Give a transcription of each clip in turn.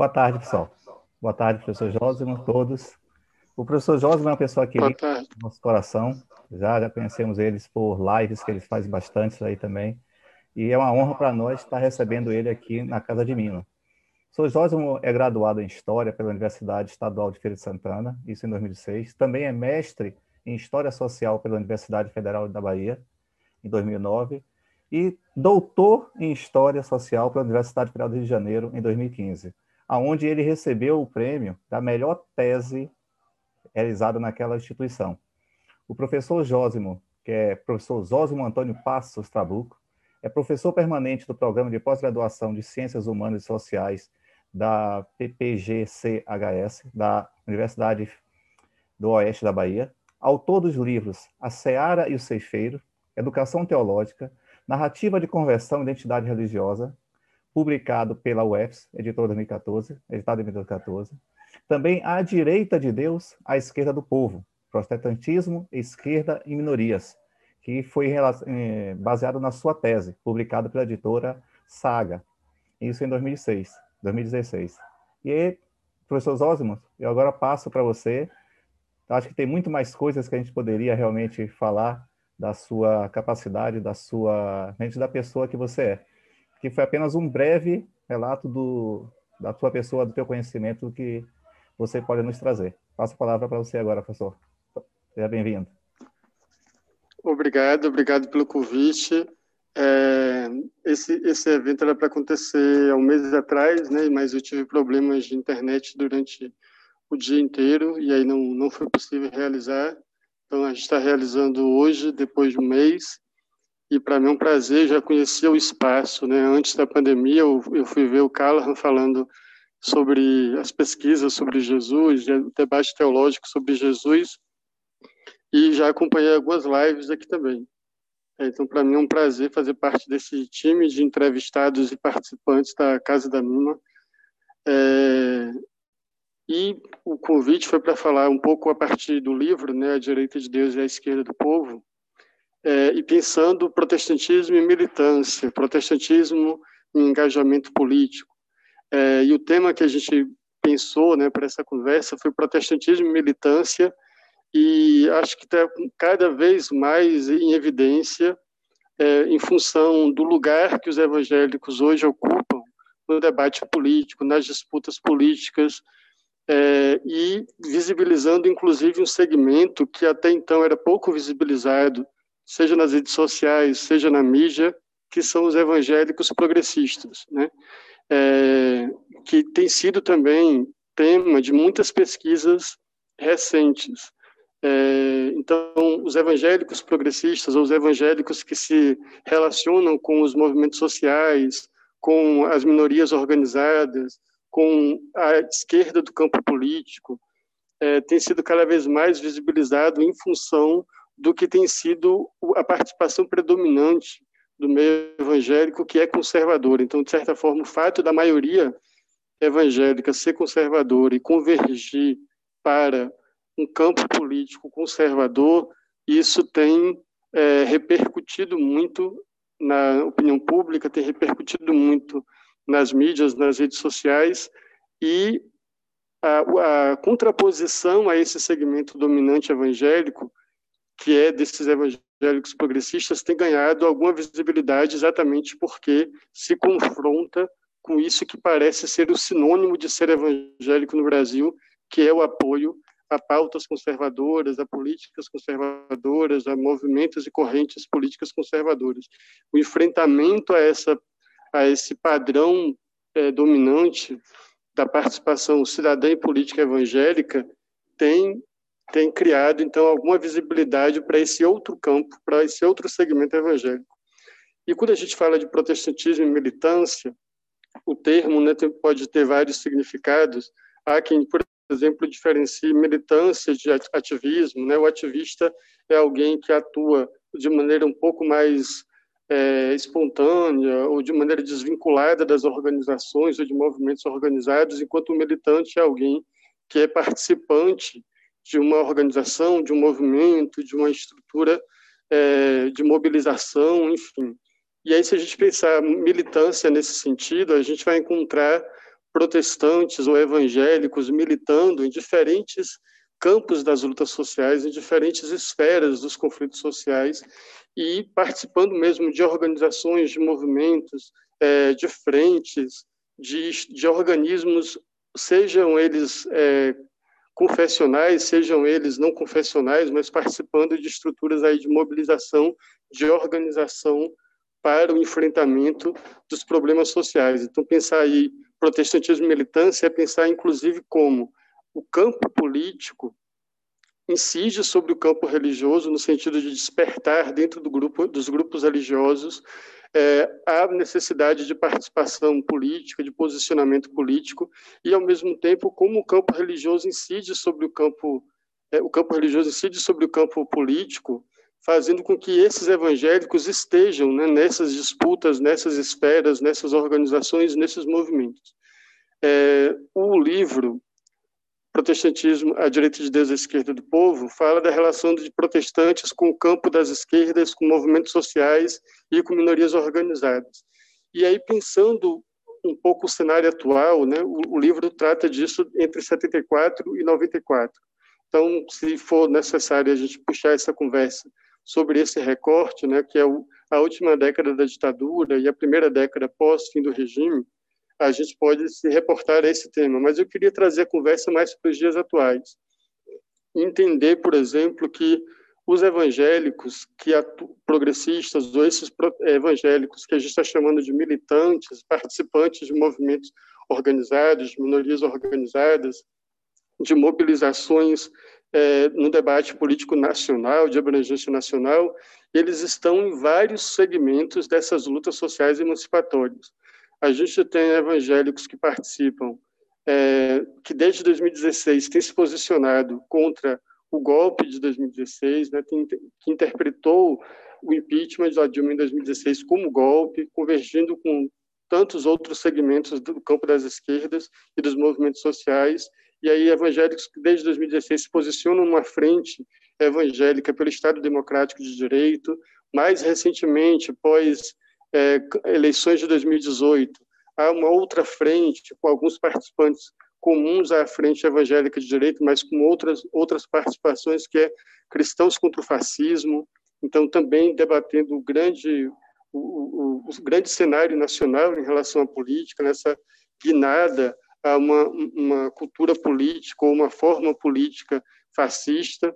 Boa tarde, pessoal. Boa tarde, professor Jósimo, todos. O professor Jósimo é uma pessoa querida no nosso coração. Já, já conhecemos eles por lives que eles fazem bastante aí também. E é uma honra para nós estar recebendo ele aqui na Casa de Minas. O professor Jósimo é graduado em História pela Universidade Estadual de Feira de Santana, isso em 2006. Também é mestre em História Social pela Universidade Federal da Bahia, em 2009. E doutor em História Social pela Universidade Federal do Rio de Janeiro, em 2015 aonde ele recebeu o prêmio da melhor tese realizada naquela instituição. O professor Jósimo, que é professor Zósimo Antônio Passos Trabuco, é professor permanente do Programa de Pós-Graduação de Ciências Humanas e Sociais da PPGCHS, da Universidade do Oeste da Bahia, autor dos livros A Seara e o Ceifeiro, Educação Teológica, Narrativa de Conversão e Identidade Religiosa, publicado pela UFS, editora 2014, editado em 2014. Também A Direita de Deus, à Esquerda do Povo, Protestantismo, Esquerda e Minorias, que foi eh, baseado na sua tese, publicada pela editora Saga, isso em 2006, 2016. E aí, professor Zósimos, eu agora passo para você. Acho que tem muito mais coisas que a gente poderia realmente falar da sua capacidade, da sua, da pessoa que você é que foi apenas um breve relato do, da tua pessoa, do teu conhecimento que você pode nos trazer. Passo a palavra para você agora, professor. Seja bem-vindo. Obrigado, obrigado pelo convite. É, esse, esse evento era para acontecer há um mês atrás, né, mas eu tive problemas de internet durante o dia inteiro e aí não, não foi possível realizar. Então, a gente está realizando hoje, depois de um mês, e para mim é um prazer, já conhecia o espaço, né? Antes da pandemia, eu, eu fui ver o Callahan falando sobre as pesquisas sobre Jesus, o debate teológico sobre Jesus, e já acompanhei algumas lives aqui também. É, então, para mim é um prazer fazer parte desse time de entrevistados e participantes da Casa da Mima. É, e o convite foi para falar um pouco a partir do livro, né, A Direita de Deus e a Esquerda do Povo, é, e pensando protestantismo e militância, protestantismo e engajamento político. É, e o tema que a gente pensou né, para essa conversa foi protestantismo e militância, e acho que está cada vez mais em evidência é, em função do lugar que os evangélicos hoje ocupam no debate político, nas disputas políticas, é, e visibilizando inclusive um segmento que até então era pouco visibilizado seja nas redes sociais, seja na mídia, que são os evangélicos progressistas, né? É, que tem sido também tema de muitas pesquisas recentes. É, então, os evangélicos progressistas, ou os evangélicos que se relacionam com os movimentos sociais, com as minorias organizadas, com a esquerda do campo político, é, tem sido cada vez mais visibilizado em função do que tem sido a participação predominante do meio evangélico, que é conservador. Então, de certa forma, o fato da maioria evangélica ser conservadora e convergir para um campo político conservador, isso tem é, repercutido muito na opinião pública, tem repercutido muito nas mídias, nas redes sociais, e a, a contraposição a esse segmento dominante evangélico que é desses evangélicos progressistas, tem ganhado alguma visibilidade exatamente porque se confronta com isso que parece ser o sinônimo de ser evangélico no Brasil, que é o apoio a pautas conservadoras, a políticas conservadoras, a movimentos e correntes políticas conservadoras. O enfrentamento a essa a esse padrão é, dominante da participação cidadã e política evangélica tem tem criado, então, alguma visibilidade para esse outro campo, para esse outro segmento evangélico. E quando a gente fala de protestantismo e militância, o termo né, pode ter vários significados. Há quem, por exemplo, diferencie militância de ativismo. Né? O ativista é alguém que atua de maneira um pouco mais é, espontânea ou de maneira desvinculada das organizações ou de movimentos organizados, enquanto o militante é alguém que é participante de uma organização, de um movimento, de uma estrutura é, de mobilização, enfim. E aí, se a gente pensar militância nesse sentido, a gente vai encontrar protestantes ou evangélicos militando em diferentes campos das lutas sociais, em diferentes esferas dos conflitos sociais e participando mesmo de organizações, de movimentos, é, de frentes, de, de organismos, sejam eles é, confessionais, sejam eles não confessionais, mas participando de estruturas aí de mobilização, de organização para o enfrentamento dos problemas sociais. Então, pensar aí protestantismo e militância é pensar, inclusive, como o campo político incide sobre o campo religioso no sentido de despertar dentro do grupo dos grupos religiosos é, a necessidade de participação política, de posicionamento político e ao mesmo tempo como o campo religioso incide sobre o campo é, o campo religioso incide sobre o campo político, fazendo com que esses evangélicos estejam né, nessas disputas, nessas esferas, nessas organizações, nesses movimentos. É, o livro Protestantismo, a direita de Deus e a esquerda do povo, fala da relação de protestantes com o campo das esquerdas, com movimentos sociais e com minorias organizadas. E aí, pensando um pouco o cenário atual, né, o, o livro trata disso entre 74 e 94. Então, se for necessário a gente puxar essa conversa sobre esse recorte, né, que é o, a última década da ditadura e a primeira década pós-fim do regime, a gente pode se reportar a esse tema, mas eu queria trazer a conversa mais para os dias atuais. Entender, por exemplo, que os evangélicos, que progressistas, ou esses evangélicos que a gente está chamando de militantes, participantes de movimentos organizados, de minorias organizadas, de mobilizações é, no debate político nacional, de abrangência nacional, eles estão em vários segmentos dessas lutas sociais emancipatórias. A gente tem evangélicos que participam, é, que desde 2016 têm se posicionado contra o golpe de 2016, né, que, interpretou o impeachment de Dilma em 2016 como golpe, convergindo com tantos outros segmentos do campo das esquerdas e dos movimentos sociais, e aí evangélicos que desde 2016 se posicionam numa frente evangélica pelo Estado Democrático de Direito, mais recentemente, pós é, eleições de 2018, há uma outra frente, com alguns participantes comuns à frente evangélica de direito, mas com outras, outras participações, que é cristãos contra o fascismo, então também debatendo o grande, o, o, o grande cenário nacional em relação à política, nessa guinada a uma, uma cultura política ou uma forma política fascista,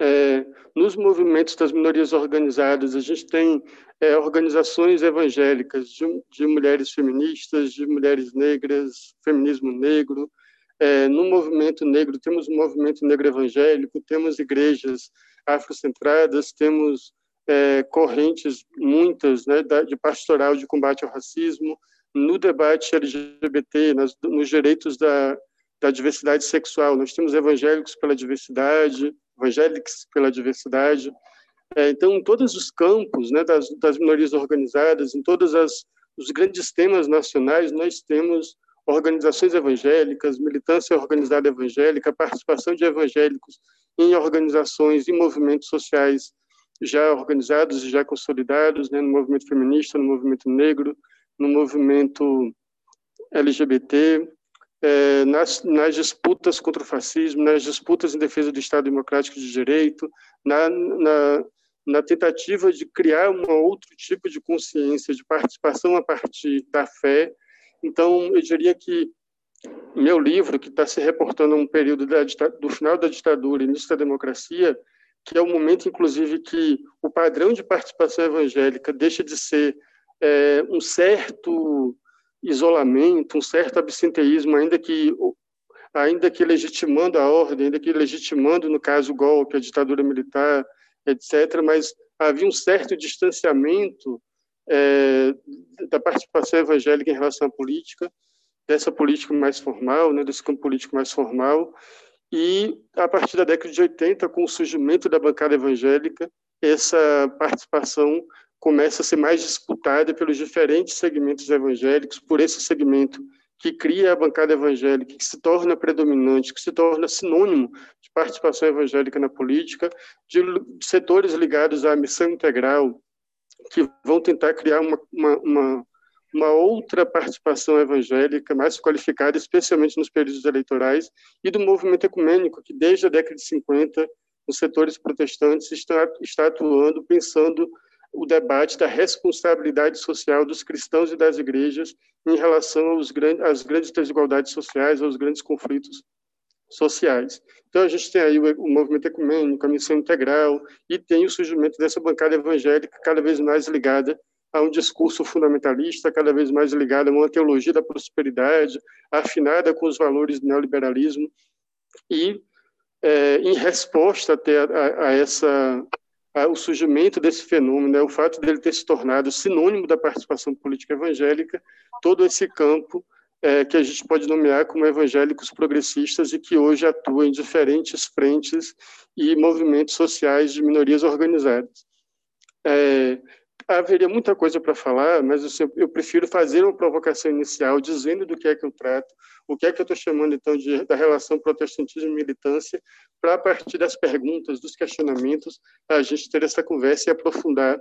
é, nos movimentos das minorias organizadas, a gente tem é, organizações evangélicas de, de, mulheres feministas, de mulheres negras, feminismo negro. É, no movimento negro, temos o movimento negro evangélico, temos igrejas afrocentradas, temos é, correntes, muitas, né, de pastoral de combate ao racismo, no debate LGBT, nas, nos direitos da, da diversidade sexual. Nós temos evangélicos pela diversidade, evangélicos pela diversidade. É, então, em todos os campos né, das, das minorias organizadas, em todos as, os grandes temas nacionais, nós temos organizações evangélicas, militância organizada evangélica, participação de evangélicos em organizações e movimentos sociais já organizados e já consolidados, né, no movimento feminista, no movimento negro, no movimento LGBT, é, nas, nas, disputas contra o fascismo, nas disputas em defesa do Estado Democrático de Direito, na, na, na tentativa de criar um outro tipo de consciência, de participação a partir da fé. Então, eu diria que meu livro, que está se reportando a um período da, do final da ditadura e início da democracia, que é o momento, inclusive, que o padrão de participação evangélica deixa de ser é, um certo isolamento, um certo absenteísmo, ainda que ainda que legitimando a ordem, ainda que legitimando, no caso, o golpe, a ditadura militar, etc., mas havia um certo distanciamento é, da participação evangélica em relação à política, dessa política mais formal, né, desse campo político mais formal, e a partir da década de 80, com o surgimento da bancada evangélica, essa participação começa a ser mais disputada pelos diferentes segmentos evangélicos, por esse segmento que cria a bancada evangélica, que se torna predominante, que se torna sinônimo de participação evangélica na política, de setores ligados à missão integral, que vão tentar criar uma, uma, uma, uma outra participação evangélica mais qualificada, especialmente nos períodos eleitorais, e do movimento ecumênico, que desde a década de 50, os setores protestantes está, está atuando, pensando o debate da responsabilidade social dos cristãos e das igrejas em relação aos grandes, às grandes desigualdades sociais, aos grandes conflitos sociais. Então, a gente tem aí o, o movimento ecumênico, a missão integral, e tem o surgimento dessa bancada evangélica cada vez mais ligada a um discurso fundamentalista, cada vez mais ligado a uma teologia da prosperidade, afinada com os valores do neoliberalismo, e é, em resposta até a, a, a essa o surgimento desse fenômeno, né, o fato dele ter se tornado sinônimo da participação política evangélica, todo esse campo é, que a gente pode nomear como evangélicos progressistas e que hoje atuam em diferentes frentes e movimentos sociais de minorias organizadas. É, haveria muita coisa para falar, mas eu, eu, prefiro fazer uma provocação inicial dizendo do que é que eu trato, o que é que eu estou chamando então de, da relação protestantismo e militância, para a partir das perguntas, dos questionamentos, a gente ter essa conversa e aprofundar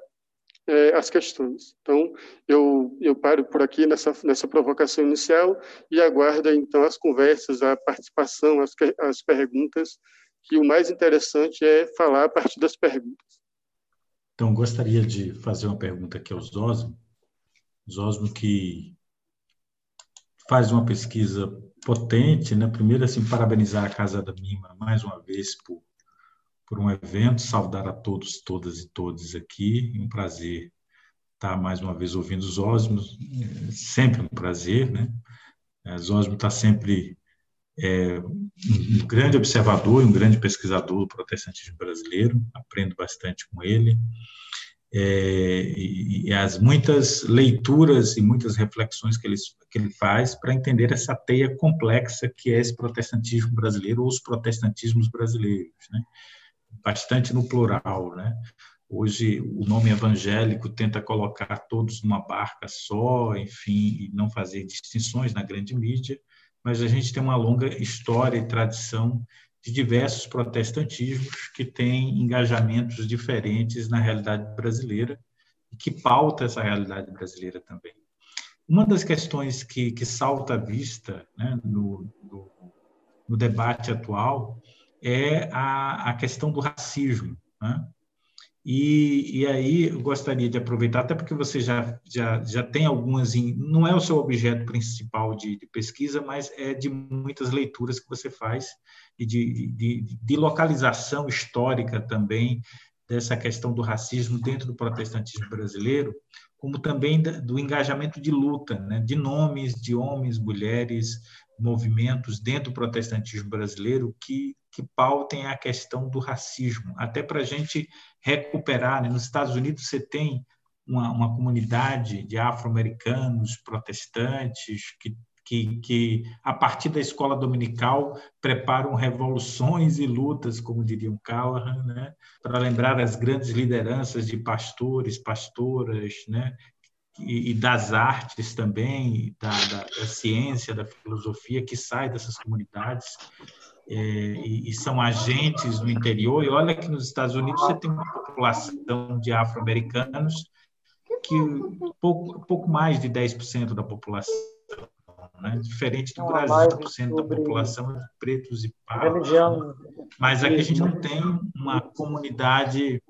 é, as questões. Então, eu, eu paro por aqui nessa, nessa provocação inicial e aguardo então as conversas, a participação, as, as perguntas, que o mais interessante é falar a partir das perguntas. Então, gostaria de fazer uma pergunta aqui ao Zosmo. Zosmo que faz uma pesquisa potente, né? Primeiro, assim, parabenizar a Casa da Mima mais uma vez por, por um evento, saudar a todos, todas e todos aqui. Um prazer estar mais uma vez ouvindo os Osmos, sempre um prazer, né? Zosmo está sempre é, um grande observador um grande pesquisador do protestantismo brasileiro, aprendo bastante com ele. É, e, e, as muitas leituras e muitas reflexões que ele, que ele faz para entender essa teia complexa que é esse protestantismo brasileiro ou os protestantismos brasileiros, né? bastante no plural. Né? Hoje, o nome evangélico tenta colocar todos numa barca só, enfim, e não fazer distinções na grande mídia, mas a gente tem uma longa história e tradição de diversos protestantismos que têm engajamentos diferentes na realidade brasileira e que pauta essa realidade brasileira também. Uma das questões que, que salta à vista né, no, no, no, debate atual é a, a questão do racismo. Né? E, e aí eu gostaria de aproveitar, até porque você já, já, já tem algumas, em, não é o seu objeto principal de, de, pesquisa, mas é de muitas leituras que você faz e de, de, de localização histórica também dessa questão do racismo dentro do protestantismo brasileiro, como também do engajamento de luta, né, de nomes de homens, mulheres, movimentos dentro do protestantismo brasileiro que, que pautem a questão do racismo, até para a gente recuperar. Né? Nos Estados Unidos você tem uma, uma comunidade de afro-americanos protestantes que, que, que, a partir da escola dominical, preparam revoluções e lutas, como diria o Callahan, né? para lembrar as grandes lideranças de pastores, pastoras, né? e, das artes também, da, da, da, ciência, da filosofia que sai dessas comunidades e, e, são agentes no interior. E olha que nos Estados Unidos você tem uma população de afro-americanos que pouco, pouco mais de 10% da população, né? diferente do Brasil, 10% da população é pretos e pardos. Mas aqui a gente não tem uma comunidade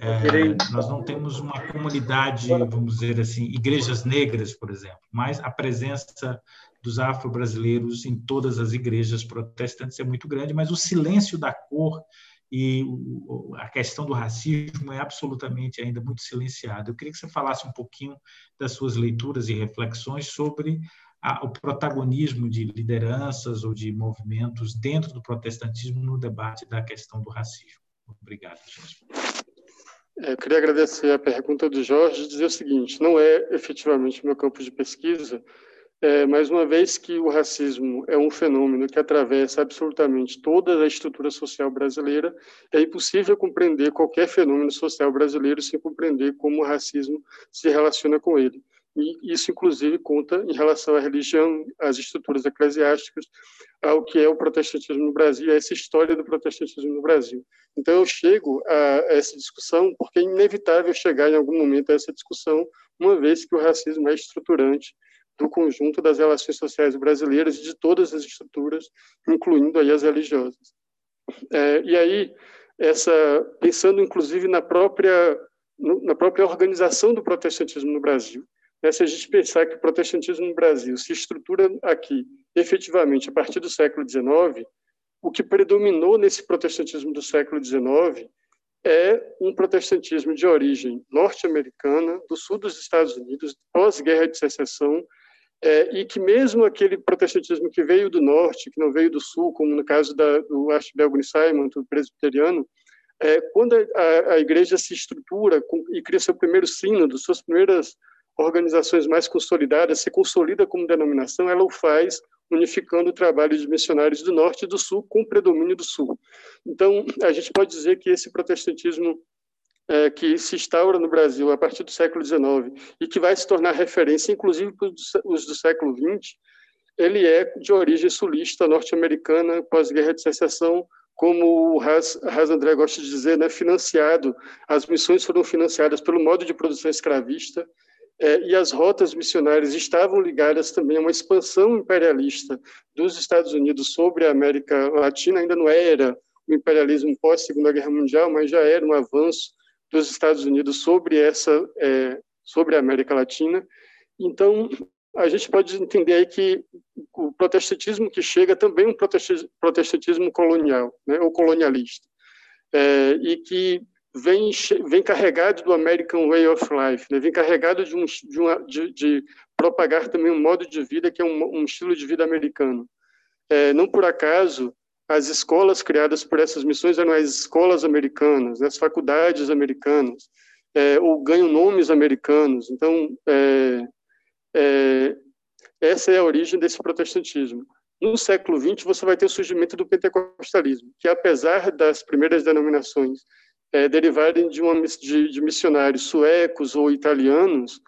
é, nós não temos uma comunidade, vamos dizer assim, igrejas negras, por exemplo, mas a presença dos afro-brasileiros em todas as igrejas protestantes é muito grande, mas o silêncio da cor e a questão do racismo é absolutamente ainda muito silenciada. Eu queria que você falasse um pouquinho das suas leituras e reflexões sobre a, o protagonismo de lideranças ou de movimentos dentro do protestantismo no debate da questão do racismo. Obrigado, Jorge. É, eu queria agradecer a pergunta do Jorge e dizer o seguinte: não é efetivamente meu campo de pesquisa, é, uma vez que o racismo é um fenômeno que atravessa absolutamente toda a estrutura social brasileira, é impossível compreender qualquer fenômeno social brasileiro sem compreender como o racismo se relaciona com ele. E isso, inclusive, conta em relação à religião, às estruturas eclesiásticas, ao que é o protestantismo no Brasil, a essa história do protestantismo no Brasil. Então, eu chego a essa discussão porque é inevitável chegar em algum momento a essa discussão, uma vez que o racismo é estruturante do conjunto das relações sociais brasileiras e de todas as estruturas, incluindo aí as religiosas. É, e aí, essa, pensando inclusive na própria, na própria organização do protestantismo no Brasil, né, se a gente pensar que o protestantismo no Brasil se estrutura aqui, efetivamente, a partir do século XIX, o que predominou nesse protestantismo do século XIX é um protestantismo de origem norte-americana, do sul dos Estados Unidos, pós-guerra de secessão, é, e que mesmo aquele protestantismo que veio do norte, que não veio do sul, como no caso da, do Archibald Simon, do presbiteriano, é, quando a, a, igreja se estrutura com, e cria seu primeiro sínodo, suas primeiras organizações mais consolidadas, se consolida como denominação, ela o faz unificando o trabalho de missionários do norte e do sul com o predomínio do sul. Então, a gente pode dizer que esse protestantismo é, que se instaura no Brasil a partir do século XIX e que vai se tornar referência, inclusive para os do século XX, ele é de origem sulista norte-americana, pós-guerra de secessão, como o Haas, André gosta de dizer, né, financiado. As missões foram financiadas pelo modo de produção escravista, é, e as rotas missionárias estavam ligadas também a uma expansão imperialista dos Estados Unidos sobre a América Latina, ainda não era o imperialismo pós-Segunda Guerra Mundial, mas já era um avanço dos Estados Unidos sobre essa é, sobre a América Latina. Então, a gente pode entender aí que o protestantismo que chega também é um protestantismo colonial, né, ou colonialista, é, e que vem, vem carregado do American Way of Life, né? vem carregado de, um, de, uma, de, de, propagar também um modo de vida que é um, um estilo de vida americano. É, não por acaso, as escolas criadas por essas missões eram as escolas americanas, né? as faculdades americanas, é, ou ganham nomes americanos. Então, é, é essa é a origem desse protestantismo. No século XX, você vai ter o surgimento do pentecostalismo, que apesar das primeiras denominações é, derivarem de, uma, de, de, missionários suecos ou italianos,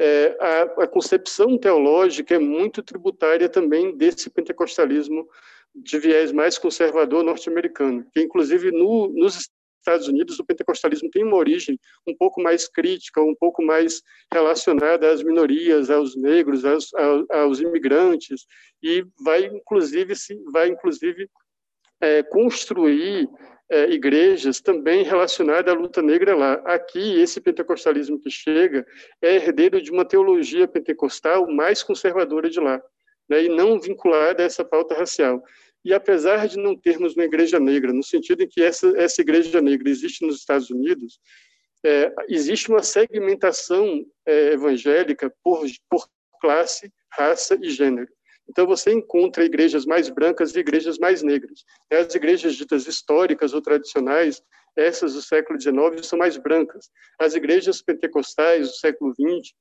é, a, a, concepção teológica é muito tributária também desse pentecostalismo de viés mais conservador norte-americano, que inclusive no, nos Estados Unidos o pentecostalismo tem uma origem um pouco mais crítica, um pouco mais relacionada às minorias, aos negros, aos, aos imigrantes, e vai inclusive se vai inclusive é, construir é, igrejas também relacionadas à luta negra lá. Aqui, esse pentecostalismo que chega é herdeiro de uma teologia pentecostal mais conservadora de lá, né, e não vinculada a essa pauta racial. E apesar de não termos uma igreja negra, no sentido em que essa, essa igreja negra existe nos Estados Unidos, é, existe uma segmentação é, evangélica por, por classe, raça e gênero. Então, você encontra igrejas mais brancas e igrejas mais negras. As igrejas ditas históricas ou tradicionais, essas do século XIX, são mais brancas. As igrejas pentecostais do século XX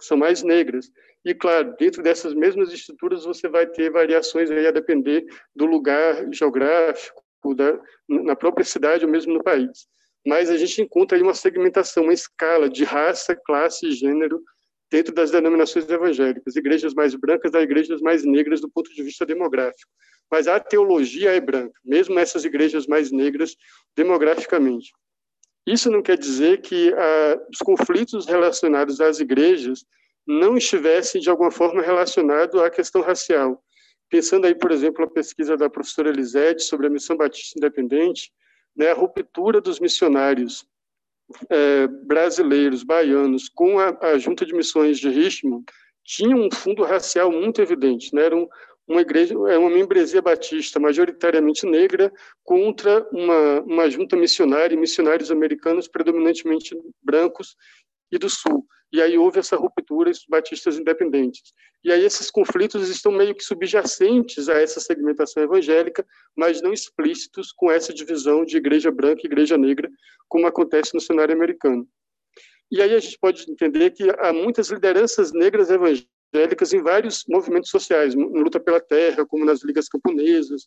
são mais negras. E, claro, dentro dessas mesmas estruturas, você vai ter variações aí a depender do lugar geográfico, da, na própria cidade ou mesmo no país. Mas a gente encontra aí uma segmentação, uma escala de raça, classe e gênero dentro das denominações evangélicas, igrejas mais brancas das igrejas mais negras do ponto de vista demográfico. Mas a teologia é branca, mesmo essas igrejas mais negras demograficamente. Isso não quer dizer que ah, os conflitos relacionados às igrejas não estivessem de alguma forma relacionados à questão racial. Pensando aí, por exemplo, a pesquisa da professora Elisete sobre a missão batista independente, né, a ruptura dos missionários é, brasileiros, baianos, com a, a, junta de missões de Richmond, tinha um fundo racial muito evidente. Né? Uma igreja, é uma membresia batista majoritariamente negra contra uma, uma junta missionária, missionários americanos predominantemente brancos e do sul. E aí houve essa ruptura os batistas independentes. E aí esses conflitos estão meio que subjacentes a essa segmentação evangélica, mas não explícitos com essa divisão de igreja branca e igreja negra, como acontece no cenário americano. E aí a gente pode entender que há muitas lideranças negras evangélicas em vários movimentos sociais, na luta pela terra, como nas ligas camponesas,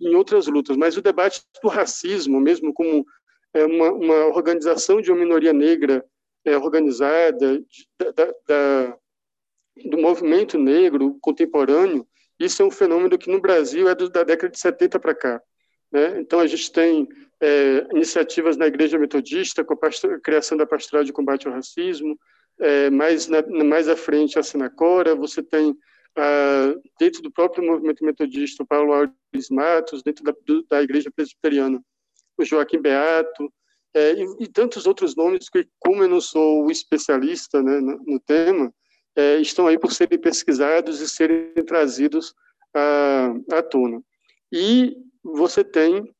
em outras lutas. Mas o debate do racismo, mesmo como é, uma, uma organização de uma minoria negra é, organizada da, da, do movimento negro contemporâneo, Isso é um fenômeno que no Brasil é do, da década de 70 para cá. Né? Então, a gente tem é, iniciativas na Igreja Metodista, com a, pastor, a, criação da Pastoral de Combate ao Racismo, é, mais, na, mais à frente a Sinacora, você tem ah, dentro do próprio movimento metodista, o Paulo Alves Matos, dentro da, da Igreja Presbiteriana, o Joaquim Beato, é, e, e, tantos outros nomes que, como eu não sou especialista né, no, no, tema, é, estão aí por serem pesquisados e serem trazidos à, à tona. E você tem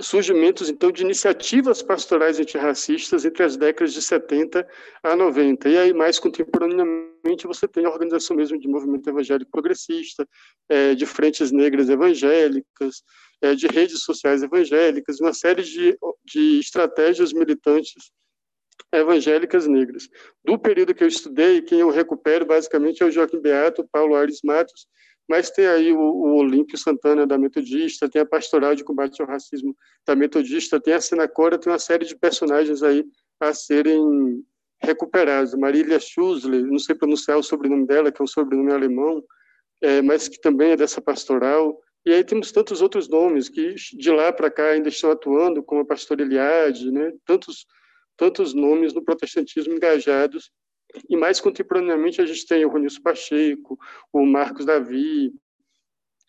surgimentos, então, de iniciativas pastorais antirracistas entre as décadas de 70 a 90. E aí, mais contemporaneamente, você tem a organização mesmo de movimento evangélico progressista, é, de frentes negras evangélicas, é, de redes sociais evangélicas, uma série de, de estratégias militantes evangélicas negras. Do período que eu estudei, quem eu recupero basicamente é o Joaquim Beato, Paulo Aires Matos, mas tem aí o, o Olímpio Santana da Metodista, tem a Pastoral de Combate ao Racismo da Metodista, tem a Senacora, tem uma série de personagens aí a serem recuperados. Marília Schussler, não sei pronunciar o sobrenome dela, que é um sobrenome alemão, é, mas que também é dessa pastoral. E aí temos tantos outros nomes que de lá para cá ainda estão atuando, como a pastora Eliade, né? tantos, tantos nomes no protestantismo engajados e mais contemporaneamente a gente tem o Ronilson Pacheco, o Marcos Davi,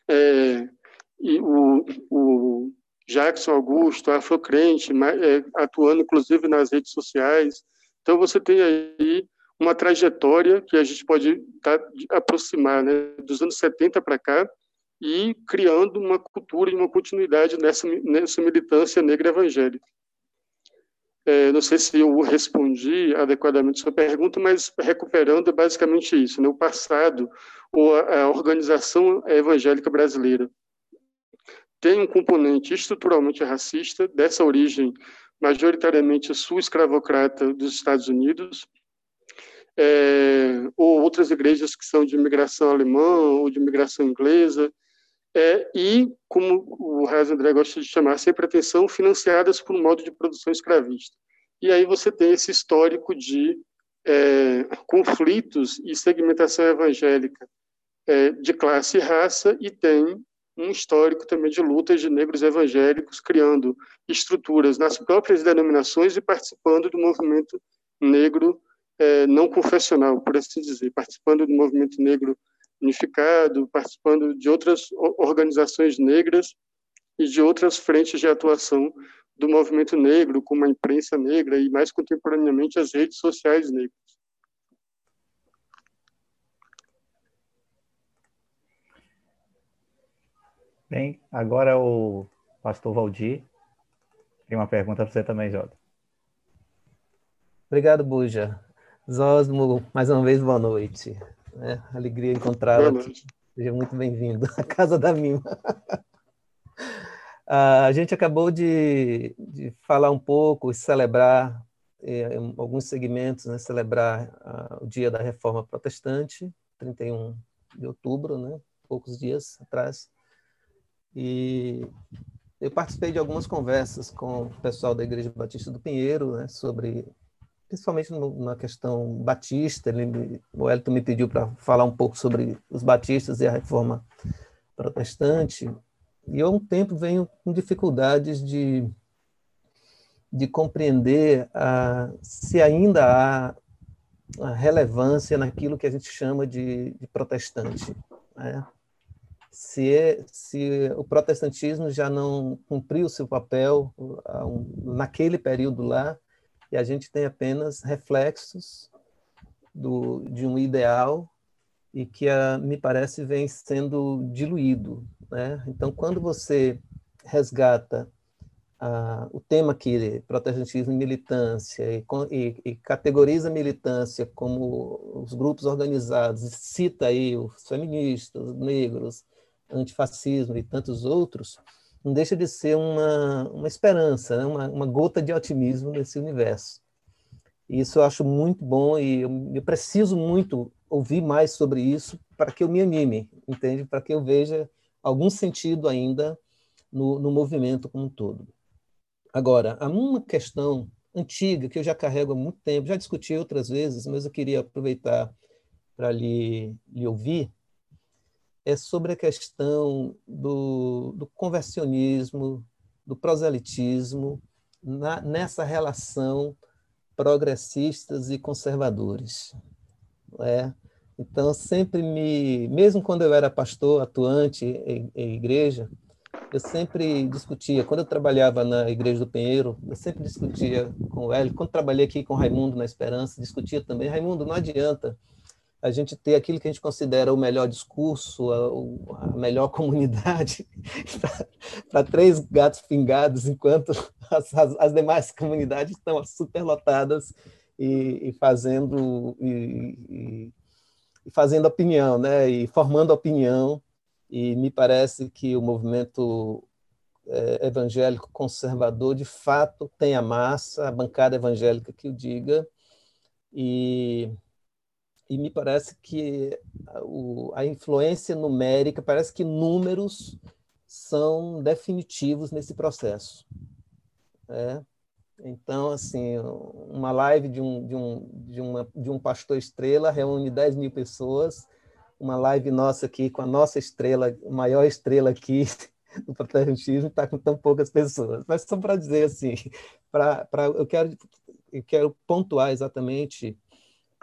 é, e o, o Jackson Augusto, Afrocrente, é, atuando inclusive nas redes sociais. Então você tem aí uma trajetória que a gente pode tá, aproximar né, dos anos 70 para cá e criando uma cultura e uma continuidade nessa, nessa militância negra evangélica. É, não sei se eu respondi adequadamente a sua pergunta, mas recuperando é basicamente isso, né? o passado ou a, organização evangélica brasileira tem um componente estruturalmente racista, dessa origem majoritariamente sul-escravocrata dos Estados Unidos, é, ou outras igrejas que são de imigração alemã ou de imigração inglesa, é, e, como o Reis André gosta de chamar, sem pretensão, financiadas por um modo de produção escravista. E aí você tem esse histórico de é, conflitos e segmentação evangélica é, de classe e raça, e tem um histórico também de lutas de negros evangélicos, criando estruturas nas próprias denominações e participando do movimento negro é, não confessional, por assim dizer, participando do movimento negro unificado, participando de outras organizações negras e de outras frentes de atuação do movimento negro, como a imprensa negra e, mais contemporaneamente, as redes sociais negras. Bem, agora o pastor Valdir tem uma pergunta para você também, Jota. Obrigado, Buja. Zosmo, mais uma vez, boa noite. É, alegria encontrá-lo aqui. Seja muito bem-vindo à Casa da Mima. a gente acabou de, de, falar um pouco, celebrar eh, alguns segmentos, né, celebrar o Dia da Reforma Protestante, 31 de outubro, né, poucos dias atrás. E eu participei de algumas conversas com o pessoal da Igreja Batista do Pinheiro né, sobre principalmente no, na questão batista. Ele, o Elton me pediu para falar um pouco sobre os batistas e a reforma protestante. E eu, há um tempo, venho com dificuldades de, de compreender a, se ainda há a relevância naquilo que a gente chama de, de protestante. Né? Se, é, se o protestantismo já não cumpriu seu papel naquele período lá, e a gente tem apenas reflexos do, de um ideal e que, a, me parece, vem sendo diluído. Né? Então, quando você resgata a, o tema que protestantismo e militância e, e, e, categoriza a militância como os grupos organizados, e cita aí os feministas, os negros, antifascismo e tantos outros, não deixa de ser uma, uma esperança, né? uma, uma gota de otimismo nesse universo. Isso eu acho muito bom e eu, eu preciso muito ouvir mais sobre isso para que eu me anime, entende? Para que eu veja algum sentido ainda no, no movimento como um todo. Agora, há uma questão antiga que eu já carrego há muito tempo, já discuti outras vezes, mas eu queria aproveitar para lhe, lhe ouvir, é sobre a questão do, do conversionismo, do proselitismo, na, nessa relação progressistas e conservadores. É? Então, sempre me, mesmo quando eu era pastor atuante em, em, igreja, eu sempre discutia. Quando eu trabalhava na Igreja do Penheiro, eu sempre discutia com o Hélio. Quando trabalhei aqui com o Raimundo na Esperança, discutia também. Raimundo, não adianta a gente ter aquilo que a gente considera o melhor discurso, a, a melhor comunidade, para três gatos pingados, enquanto as, as, as demais comunidades estão superlotadas e, e fazendo e, e, fazendo opinião, né? E formando opinião. E me parece que o movimento é, evangélico conservador, de fato, tem a massa, a bancada evangélica que o diga, e e me parece que a influência numérica, parece que números são definitivos nesse processo. É? Então, assim, uma live de um, de, um, de, uma, de um pastor estrela reúne 10 mil pessoas, uma live nossa aqui com a nossa estrela, maior estrela aqui do protestantismo, está com tão poucas pessoas. Mas só para dizer assim, pra, pra, eu, quero, eu quero pontuar exatamente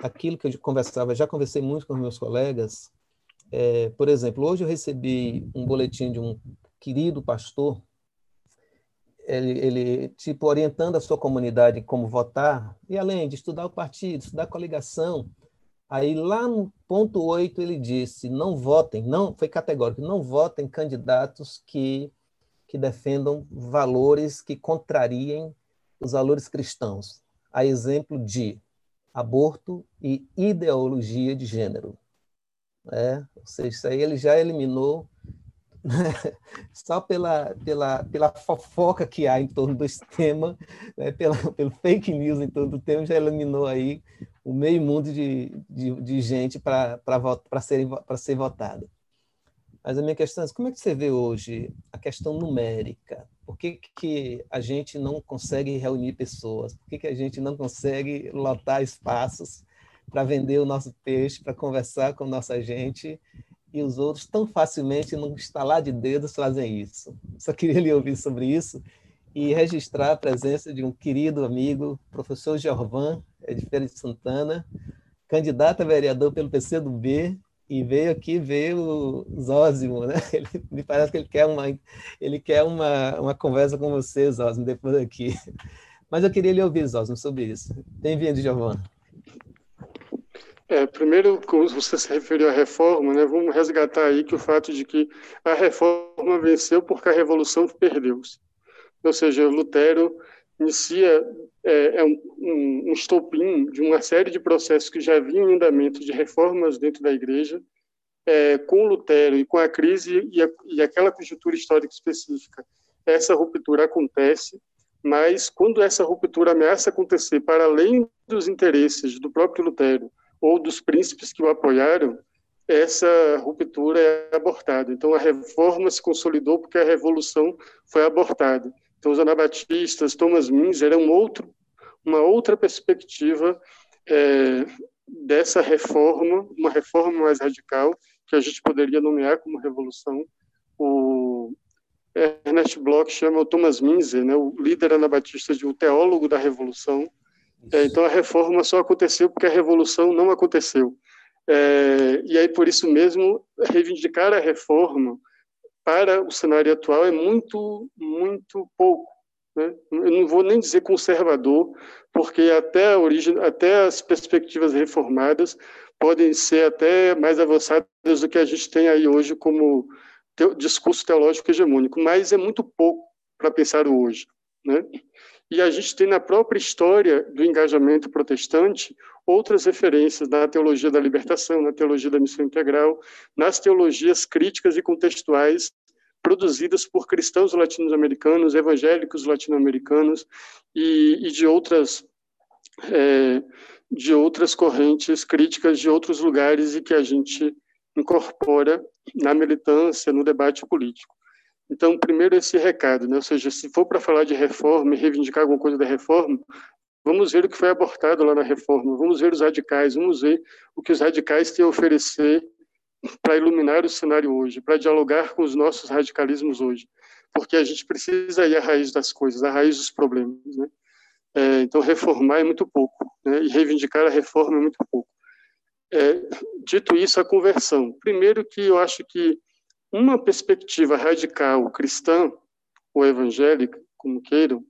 aquilo que eu conversava, já conversei muito com meus colegas. É, por exemplo, hoje eu recebi um boletim de um querido pastor, ele, ele, tipo orientando a sua comunidade como votar, e além de estudar o partido, estudar a coligação, aí lá no ponto 8 ele disse: não votem, não foi categórico, não votem candidatos que que defendam valores que contrariem os valores cristãos. A exemplo de aborto e ideologia de gênero. É, ou seja, isso aí ele já eliminou né, só pela, pela, pela fofoca que há em torno desse tema, né, pela, pelo fake news em torno do tema, já eliminou aí o meio mundo de, de, de gente para ser, ser votada. Mas a minha questão é como é que você vê hoje a questão numérica? Por que, que a gente não consegue reunir pessoas? Por que, que a gente não consegue lotar espaços para vender o nosso peixe, para conversar com nossa gente? E os outros tão facilmente, num estalar de dedos, fazem isso. Só queria lhe ouvir sobre isso e registrar a presença de um querido amigo, professor Jorvan, é de Feira de Santana, candidato a vereador pelo PCdoB, e veio aqui ver o Zózimo, né? Ele, me parece que ele quer uma, ele quer uma, uma conversa com você, Zózimo, depois aqui. Mas eu queria lhe ouvir, Zózimo, sobre isso. Bem-vindo, Giovana. É, primeiro, como você se referiu à reforma, né, vamos resgatar aí que o fato de que a reforma venceu porque a revolução perdeu-se. Ou seja, Lutero inicia é, é um, um, estopim de uma série de processos que já vinham em andamento de reformas dentro da igreja, é, com Lutero e com a crise e, a, e aquela conjuntura histórica específica. Essa ruptura acontece, mas quando essa ruptura ameaça acontecer para além dos interesses do próprio Lutero ou dos príncipes que o apoiaram, essa ruptura é abortada. Então a reforma se consolidou porque a revolução foi abortada. Então, os anabatistas, Thomas Mins, um outro, uma outra perspectiva é, dessa reforma, uma reforma mais radical, que a gente poderia nomear como revolução. O Ernest Bloch chama o Thomas Minzer, né, o líder anabatista, de o teólogo da revolução. É, então, a reforma só aconteceu porque a revolução não aconteceu. É, e aí, por isso mesmo, reivindicar a reforma para o cenário atual é muito, muito pouco. Né? Eu não vou nem dizer conservador, porque até, origem, até as perspectivas reformadas podem ser até mais avançadas do que a gente tem aí hoje como te, discurso teológico hegemônico, mas é muito pouco para pensar hoje. Né? E a gente tem na própria história do engajamento protestante outras referências na teologia da libertação, na teologia da missão integral, nas teologias críticas e contextuais produzidas por cristãos latino-americanos, evangélicos latino-americanos e, e, de outras é, de outras correntes críticas de outros lugares e que a gente incorpora na militância, no debate político. Então, primeiro esse recado, né? ou seja, se for para falar de reforma e reivindicar alguma coisa da reforma, vamos ver o que foi abortado lá na reforma, vamos ver os radicais, vamos ver o que os radicais têm a oferecer para iluminar o cenário hoje, para dialogar com os nossos radicalismos hoje, porque a gente precisa ir à raiz das coisas, à raiz dos problemas, né? É, então, reformar é muito pouco, né? e reivindicar a reforma é muito pouco. É, dito isso, a conversão. Primeiro que eu acho que uma perspectiva radical cristã, ou evangélica, como queiram,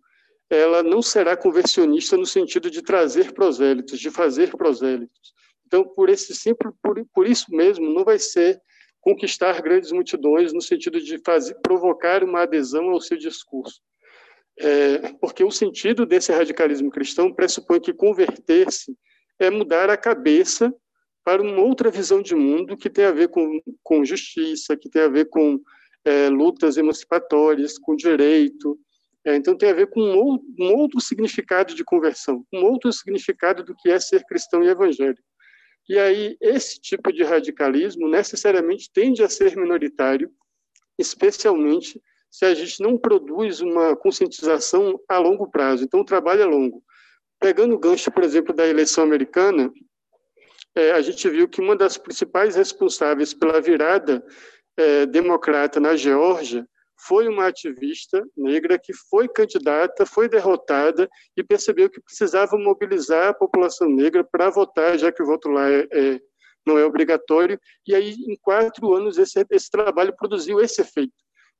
ela não será conversionista no sentido de trazer prosélitos, de fazer prosélitos. Então, por esse simples, por, por isso mesmo, não vai ser conquistar grandes multidões no sentido de fazer, provocar uma adesão ao seu discurso. É, porque o sentido desse radicalismo cristão pressupõe que converter-se é mudar a cabeça para uma outra visão de mundo que tem a ver com, com justiça, que tem a ver com é, lutas emancipatórias, com direito. É, então, tem a ver com um, um outro significado de conversão, um outro significado do que é ser cristão e evangélico. E aí, esse tipo de radicalismo necessariamente tende a ser minoritário, especialmente se a gente não produz uma conscientização a longo prazo. Então, o trabalho é longo. Pegando o gancho, por exemplo, da eleição americana, é, a gente viu que uma das principais responsáveis pela virada é, democrata na Geórgia foi uma ativista negra que foi candidata, foi derrotada e percebeu que precisava mobilizar a população negra para votar, já que o voto lá é, é, não é obrigatório. E aí, em quatro anos, esse, esse trabalho produziu esse efeito.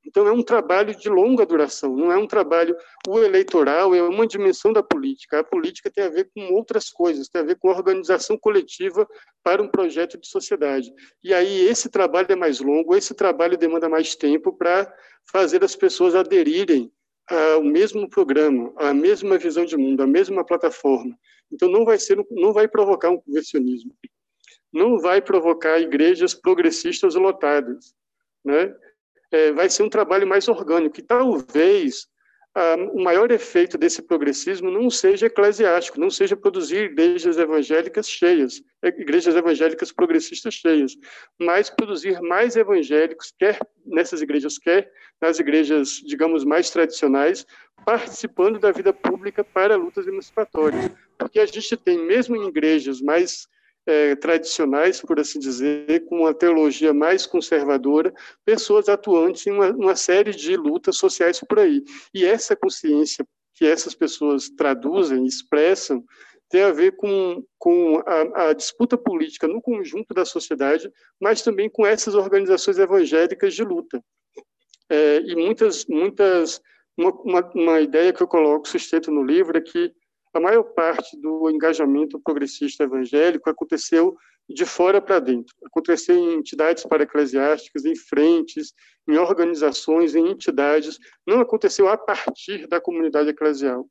Então, é um trabalho de longa duração, não é um trabalho. O eleitoral é uma dimensão da política. A política tem a ver com outras coisas, tem a ver com organização coletiva para um projeto de sociedade. E aí, esse trabalho é mais longo, esse trabalho demanda mais tempo para fazer as pessoas aderirem ao mesmo programa, à mesma visão de mundo, à mesma plataforma. Então, não vai, ser, não vai provocar um conversionismo. Não vai provocar igrejas progressistas lotadas. Né? É, vai ser um trabalho mais orgânico. E talvez ah, o maior efeito desse progressismo não seja eclesiástico, não seja produzir igrejas evangélicas cheias, igrejas evangélicas progressistas cheias, mas produzir mais evangélicos, quer nessas igrejas, quer nas igrejas, digamos, mais tradicionais, participando da vida pública para lutas emancipatórias. Porque a gente tem, mesmo em igrejas mais é, tradicionais, por assim dizer, com uma teologia mais conservadora, pessoas atuantes em uma, uma série de lutas sociais por aí. E essa consciência que essas pessoas traduzem, expressam, tem a ver com, com a, a, disputa política no conjunto da sociedade, mas também com essas organizações evangélicas de luta. É, e muitas, muitas uma, uma, uma, ideia que eu coloco, sustento no livro, é que a maior parte do engajamento progressista evangélico aconteceu de fora para dentro. Aconteceu em entidades para-eclesiásticas, em frentes, em organizações, em entidades. Não aconteceu a partir da comunidade eclesial.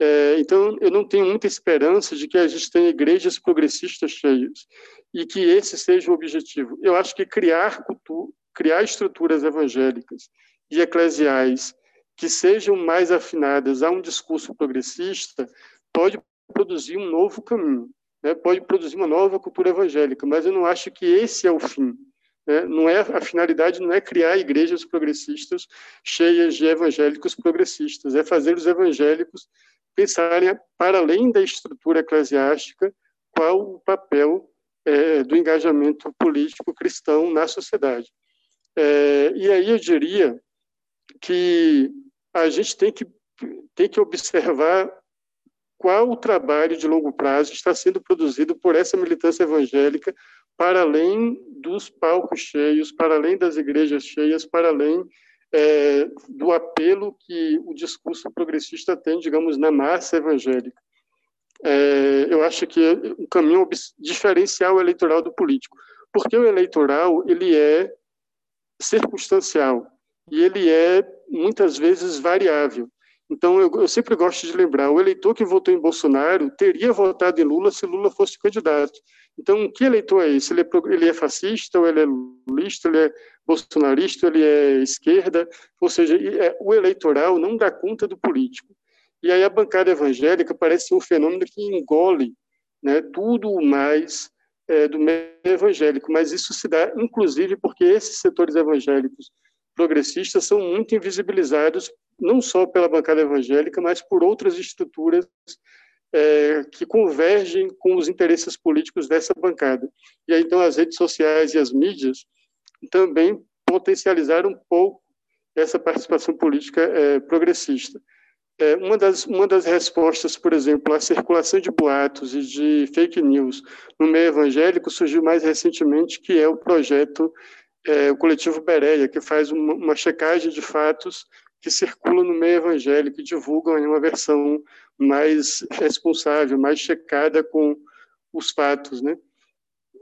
É, então, eu não tenho muita esperança de que a gente tenha igrejas progressistas cheias e que esse seja o objetivo. Eu acho que criar, cultura, criar estruturas evangélicas e eclesiais que sejam mais afinadas a um discurso progressista pode produzir um novo caminho, né? pode produzir uma nova cultura evangélica, mas eu não acho que esse é o fim. Né? Não é a finalidade não é criar igrejas progressistas cheias de evangélicos progressistas, é fazer os evangélicos pensarem para além da estrutura eclesiástica qual o papel é, do engajamento político cristão na sociedade. É, e aí eu diria que a gente tem que tem que observar qual o trabalho de longo prazo está sendo produzido por essa militância evangélica para além dos palcos cheios, para além das igrejas cheias, para além é, do apelo que o discurso progressista tem, digamos, na massa evangélica. É, eu acho que é um caminho diferencial eleitoral do político, porque o eleitoral ele é circunstancial e ele é muitas vezes variável. Então, eu, eu, sempre gosto de lembrar: o eleitor que votou em Bolsonaro teria votado em Lula se Lula fosse candidato. Então, que eleitor é esse? Ele é, ele é fascista, ou ele é lulista, ele é bolsonarista, ele é esquerda? Ou seja, é, o eleitoral não dá conta do político. E aí a bancada evangélica parece um fenômeno que engole né, tudo mais é, do meio evangélico, mas isso se dá, inclusive, porque esses setores evangélicos progressistas são muito invisibilizados não só pela bancada evangélica, mas por outras estruturas é, que convergem com os interesses políticos dessa bancada. E aí, então, as redes sociais e as mídias também potencializaram um pouco essa participação política é, progressista. É, uma, das, uma das respostas, por exemplo, à circulação de boatos e de fake news no meio evangélico surgiu mais recentemente, que é o projeto, é, o coletivo Bereia, que faz uma, uma checagem de fatos que circulam no meio evangélico e divulgam uma versão mais responsável, mais checada com os fatos, né?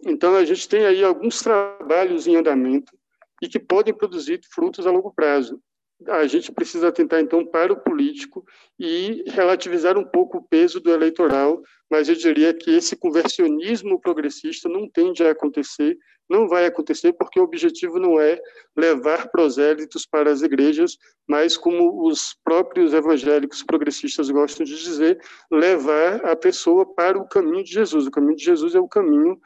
Então a gente tem aí alguns trabalhos em andamento e que podem produzir frutos a longo prazo. A gente precisa atentar então para o político e relativizar um pouco o peso do eleitoral, mas eu diria que esse conversionismo progressista não tende a acontecer não vai acontecer porque o objetivo não é levar prosélitos para as igrejas, mas, como os próprios evangélicos progressistas gostam de dizer, levar a pessoa para o caminho de Jesus. O caminho de Jesus é o caminho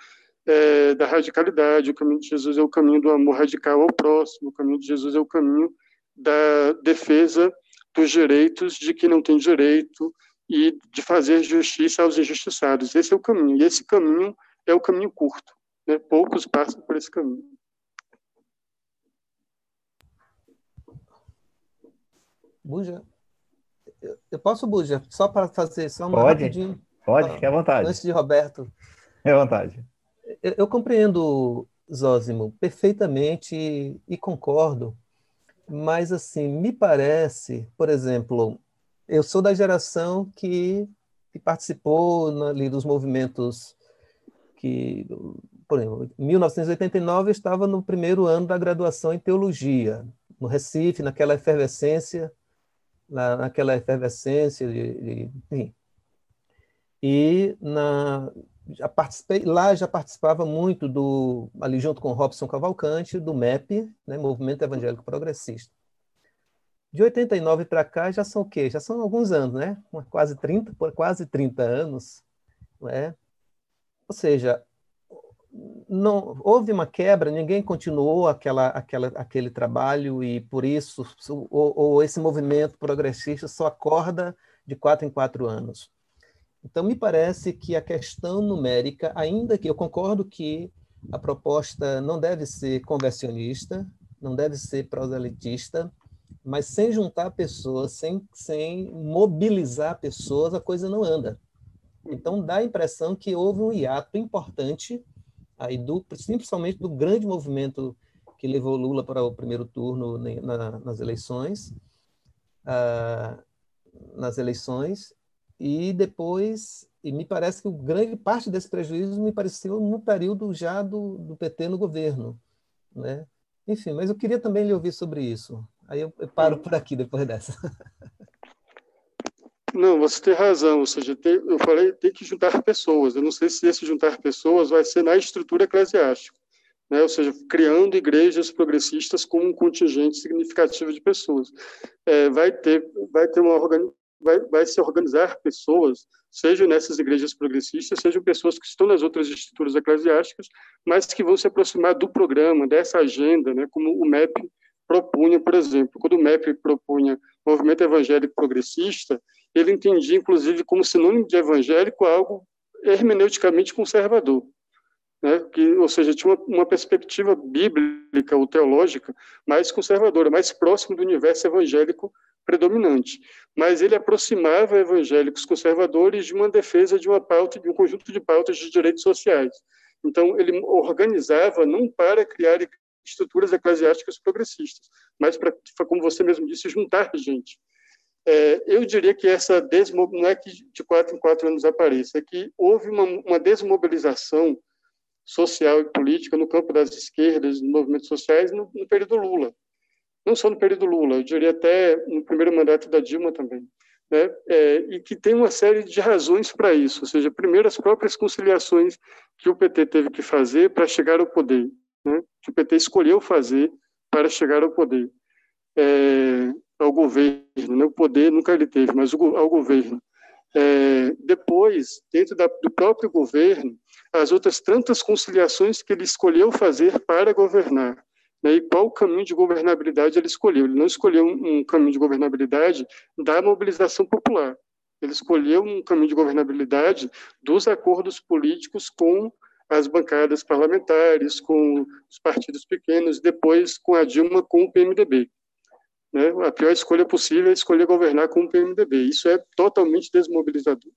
é, da radicalidade, o caminho de Jesus é o caminho do amor radical ao próximo, o caminho de Jesus é o caminho da defesa dos direitos de quem não tem direito e de fazer justiça aos injustiçados. Esse é o caminho, e esse caminho é o caminho curto. Né? Poucos passam por esse caminho. Buja, eu posso, Buja, só para fazer só uma pode, rapidinho? Pode, fique à vontade. Antes de Roberto. Fique à vontade. Eu, eu compreendo, Zózimo, perfeitamente e concordo, mas assim, me parece, por exemplo, eu sou da geração que, que participou ali dos movimentos que por exemplo, em 1989 eu estava no primeiro ano da graduação em teologia, no Recife, naquela efervescência, na, naquela efervescência de, de enfim. E na, já participei, lá já participava muito do, ali junto com Robson Cavalcante, do MEP, né, Movimento Evangélico Progressista. De 89 para cá já são o quê? Já são alguns anos, né? Quase 30, quase 30 anos, né? Ou seja, não houve uma quebra, ninguém continuou aquela, aquela, aquele trabalho e por isso ou, ou, esse movimento progressista só acorda de quatro em quatro anos. Então me parece que a questão numérica, ainda que eu concordo que a proposta não deve ser conversionista, não deve ser proselitista, mas sem juntar pessoas, sem, sem mobilizar pessoas, a coisa não anda. Então dá a impressão que houve um hiato importante aí do, principalmente do grande movimento que levou Lula para o primeiro turno na, nas eleições, uh, nas eleições, e depois, e me parece que grande parte desse prejuízo me pareceu no período já do, do PT no governo, né? Enfim, mas eu queria também lhe ouvir sobre isso. Aí eu, eu paro por aqui depois dessa. Não, você tem razão. Ou seja, tem, eu falei tem que juntar pessoas. Eu não sei se esse juntar pessoas vai ser na estrutura eclesiástica, né? ou seja, criando igrejas progressistas com um contingente significativo de pessoas. É, vai ter, vai ter uma vai, vai se organizar pessoas, sejam nessas igrejas progressistas, sejam pessoas que estão nas outras estruturas eclesiásticas, mas que vão se aproximar do programa, dessa agenda, né? Como o MEP propunha, por exemplo, quando o MEP propunha movimento evangélico progressista, ele entendia, inclusive, como sinônimo de evangélico algo hermeneuticamente conservador. Né? Que, ou seja, tinha uma, uma, perspectiva bíblica ou teológica mais conservadora, mais próximo do universo evangélico predominante. Mas ele aproximava evangélicos conservadores de uma defesa de uma pauta, de um conjunto de pautas de direitos sociais. Então, ele organizava não para criar estruturas eclesiásticas progressistas, mas para, como você mesmo disse, juntar gente. É, eu diria que essa desmo... não é que de quatro em quatro anos apareça, é que houve uma, uma desmobilização social e política no campo das esquerdas, dos movimentos sociais, no, no, período Lula. Não só no período Lula, eu diria até no primeiro mandato da Dilma também. Né? É, e que tem uma série de razões para isso, ou seja, primeiro as próprias conciliações que o PT teve que fazer para chegar ao poder, né? que o PT escolheu fazer para chegar ao poder. É, ao governo, né? o poder nunca ele teve, mas ao governo. É, depois, dentro da, do próprio governo, as outras tantas conciliações que ele escolheu fazer para governar. Né? E qual caminho de governabilidade ele escolheu? Ele não escolheu um, um caminho de governabilidade da mobilização popular. Ele escolheu um caminho de governabilidade dos acordos políticos com as bancadas parlamentares, com os partidos pequenos, depois com a Dilma, com o PMDB. Né? A pior escolha possível é escolher governar com o PMDB. Isso é totalmente desmobilizador.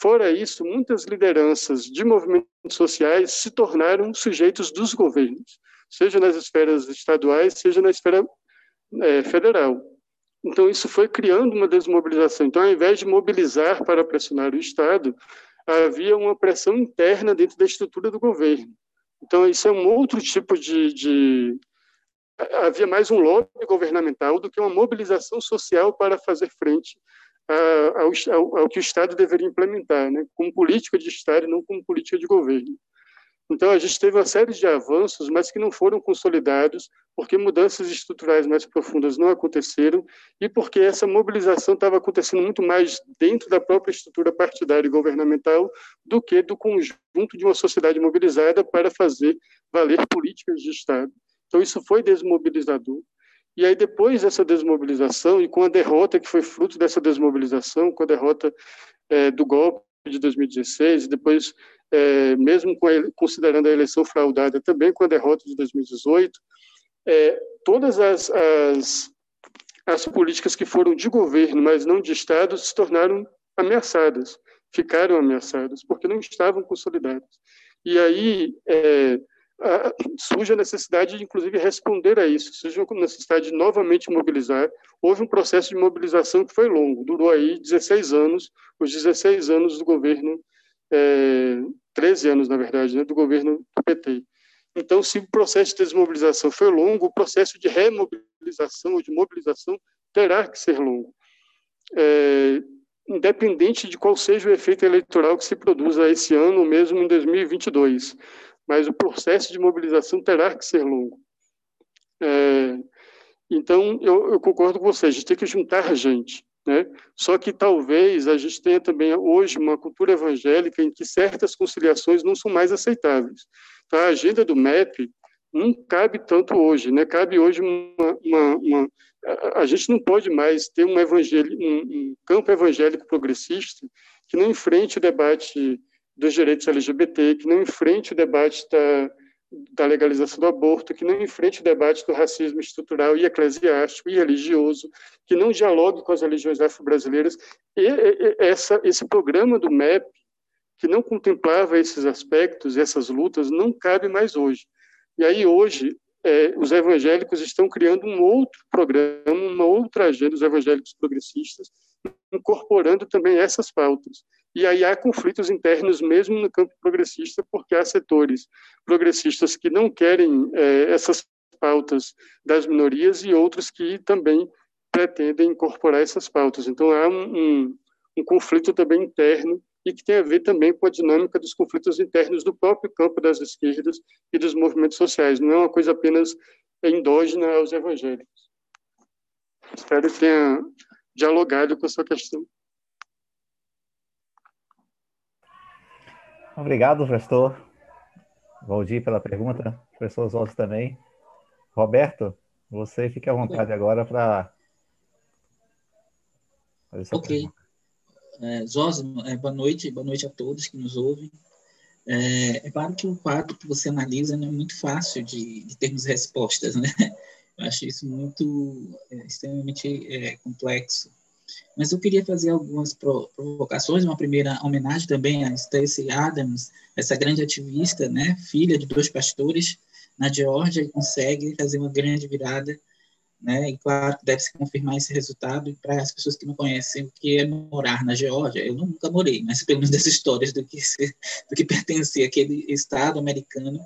Fora isso, muitas lideranças de movimentos sociais se tornaram sujeitos dos governos, seja nas esferas estaduais, seja na esfera é, federal. Então, isso foi criando uma desmobilização. Então, ao invés de mobilizar para pressionar o Estado, havia uma pressão interna dentro da estrutura do governo. Então, isso é um outro tipo de, de. Havia mais um lobby governamental do que uma mobilização social para fazer frente ao, ao, ao, que o Estado deveria implementar, né, como política de Estado e não como política de governo. Então, a gente teve uma série de avanços, mas que não foram consolidados, porque mudanças estruturais mais profundas não aconteceram e porque essa mobilização estava acontecendo muito mais dentro da própria estrutura partidária e governamental do que do conjunto de uma sociedade mobilizada para fazer valer políticas de Estado. Então, isso foi desmobilizador. E aí, depois dessa desmobilização, e com a derrota que foi fruto dessa desmobilização, com a derrota é, do golpe de 2016, e depois, é, mesmo a, considerando a eleição fraudada, também com a derrota de 2018, é, todas as, as, as políticas que foram de governo, mas não de Estado, se tornaram ameaçadas, ficaram ameaçadas, porque não estavam consolidadas. E aí, é, surge a necessidade de, inclusive, responder a isso, surge a necessidade de novamente mobilizar. Houve um processo de mobilização que foi longo, durou aí 16 anos, os 16 anos do governo, é, 13 anos, na verdade, né, do governo do PT. Então, se o processo de desmobilização foi longo, o processo de remobilização ou de mobilização terá que ser longo. É, independente de qual seja o efeito eleitoral que se produza esse ano ou mesmo em 2022 mas o processo de mobilização terá que ser longo. É, então, eu, eu, concordo com você, a gente tem que juntar gente. Né? Só que talvez a gente tenha também hoje uma cultura evangélica em que certas conciliações não são mais aceitáveis. Então, a agenda do MEP não cabe tanto hoje, né? cabe hoje uma, uma, uma a gente não pode mais ter um, um, um campo evangélico progressista que não enfrente o debate dos direitos LGBT, que não enfrente o debate da, da legalização do aborto, que não enfrente o debate do racismo estrutural e eclesiástico e religioso, que não dialogue com as religiões afro-brasileiras. E, e, essa, esse programa do MEP, que não contemplava esses aspectos, essas lutas, não cabe mais hoje. E aí, hoje, é, os evangélicos estão criando um outro programa, uma outra agenda, os evangélicos progressistas, incorporando também essas pautas. E aí há conflitos internos mesmo no campo progressista, porque há setores progressistas que não querem é, essas pautas das minorias e outros que também pretendem incorporar essas pautas. Então há um, um, um conflito também interno e que tem a ver também com a dinâmica dos conflitos internos do próprio campo das esquerdas e dos movimentos sociais. Não é uma coisa apenas endógena aos evangélicos. Espero que tenha dialogado com a sua questão. Obrigado, professor Valdir, pela pergunta. Professor Oswaldo também. Roberto, você fique à vontade agora para fazer sua Ok. Pergunta. É, é, boa noite, boa noite a todos que nos ouvem. É, é, claro que o quadro que você analisa não é muito fácil de, de termos respostas, né? Eu acho isso muito, é, extremamente é, complexo. Mas eu queria fazer algumas provocações, uma primeira homenagem também a Stacey Adams, essa grande ativista, né, filha de dois pastores na Geórgia, e consegue fazer uma grande virada, né, e claro que deve-se confirmar esse resultado, para as pessoas que não conhecem o que é morar na Geórgia, eu nunca morei, mas pelo menos das histórias do que, se, do que pertencia àquele estado americano,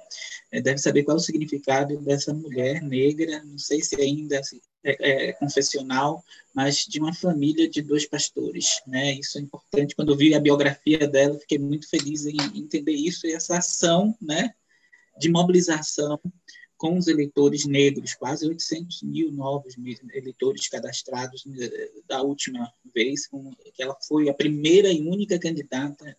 é, deve saber qual é o significado dessa mulher negra, não sei se ainda é, é, confessional, mas de uma família de dois pastores, né? Isso é importante. Quando eu vi a biografia dela, fiquei muito feliz em entender isso e essa ação, né, de mobilização com os eleitores negros, quase 800 mil novos eleitores cadastrados né, da última vez, que ela foi a primeira e única candidata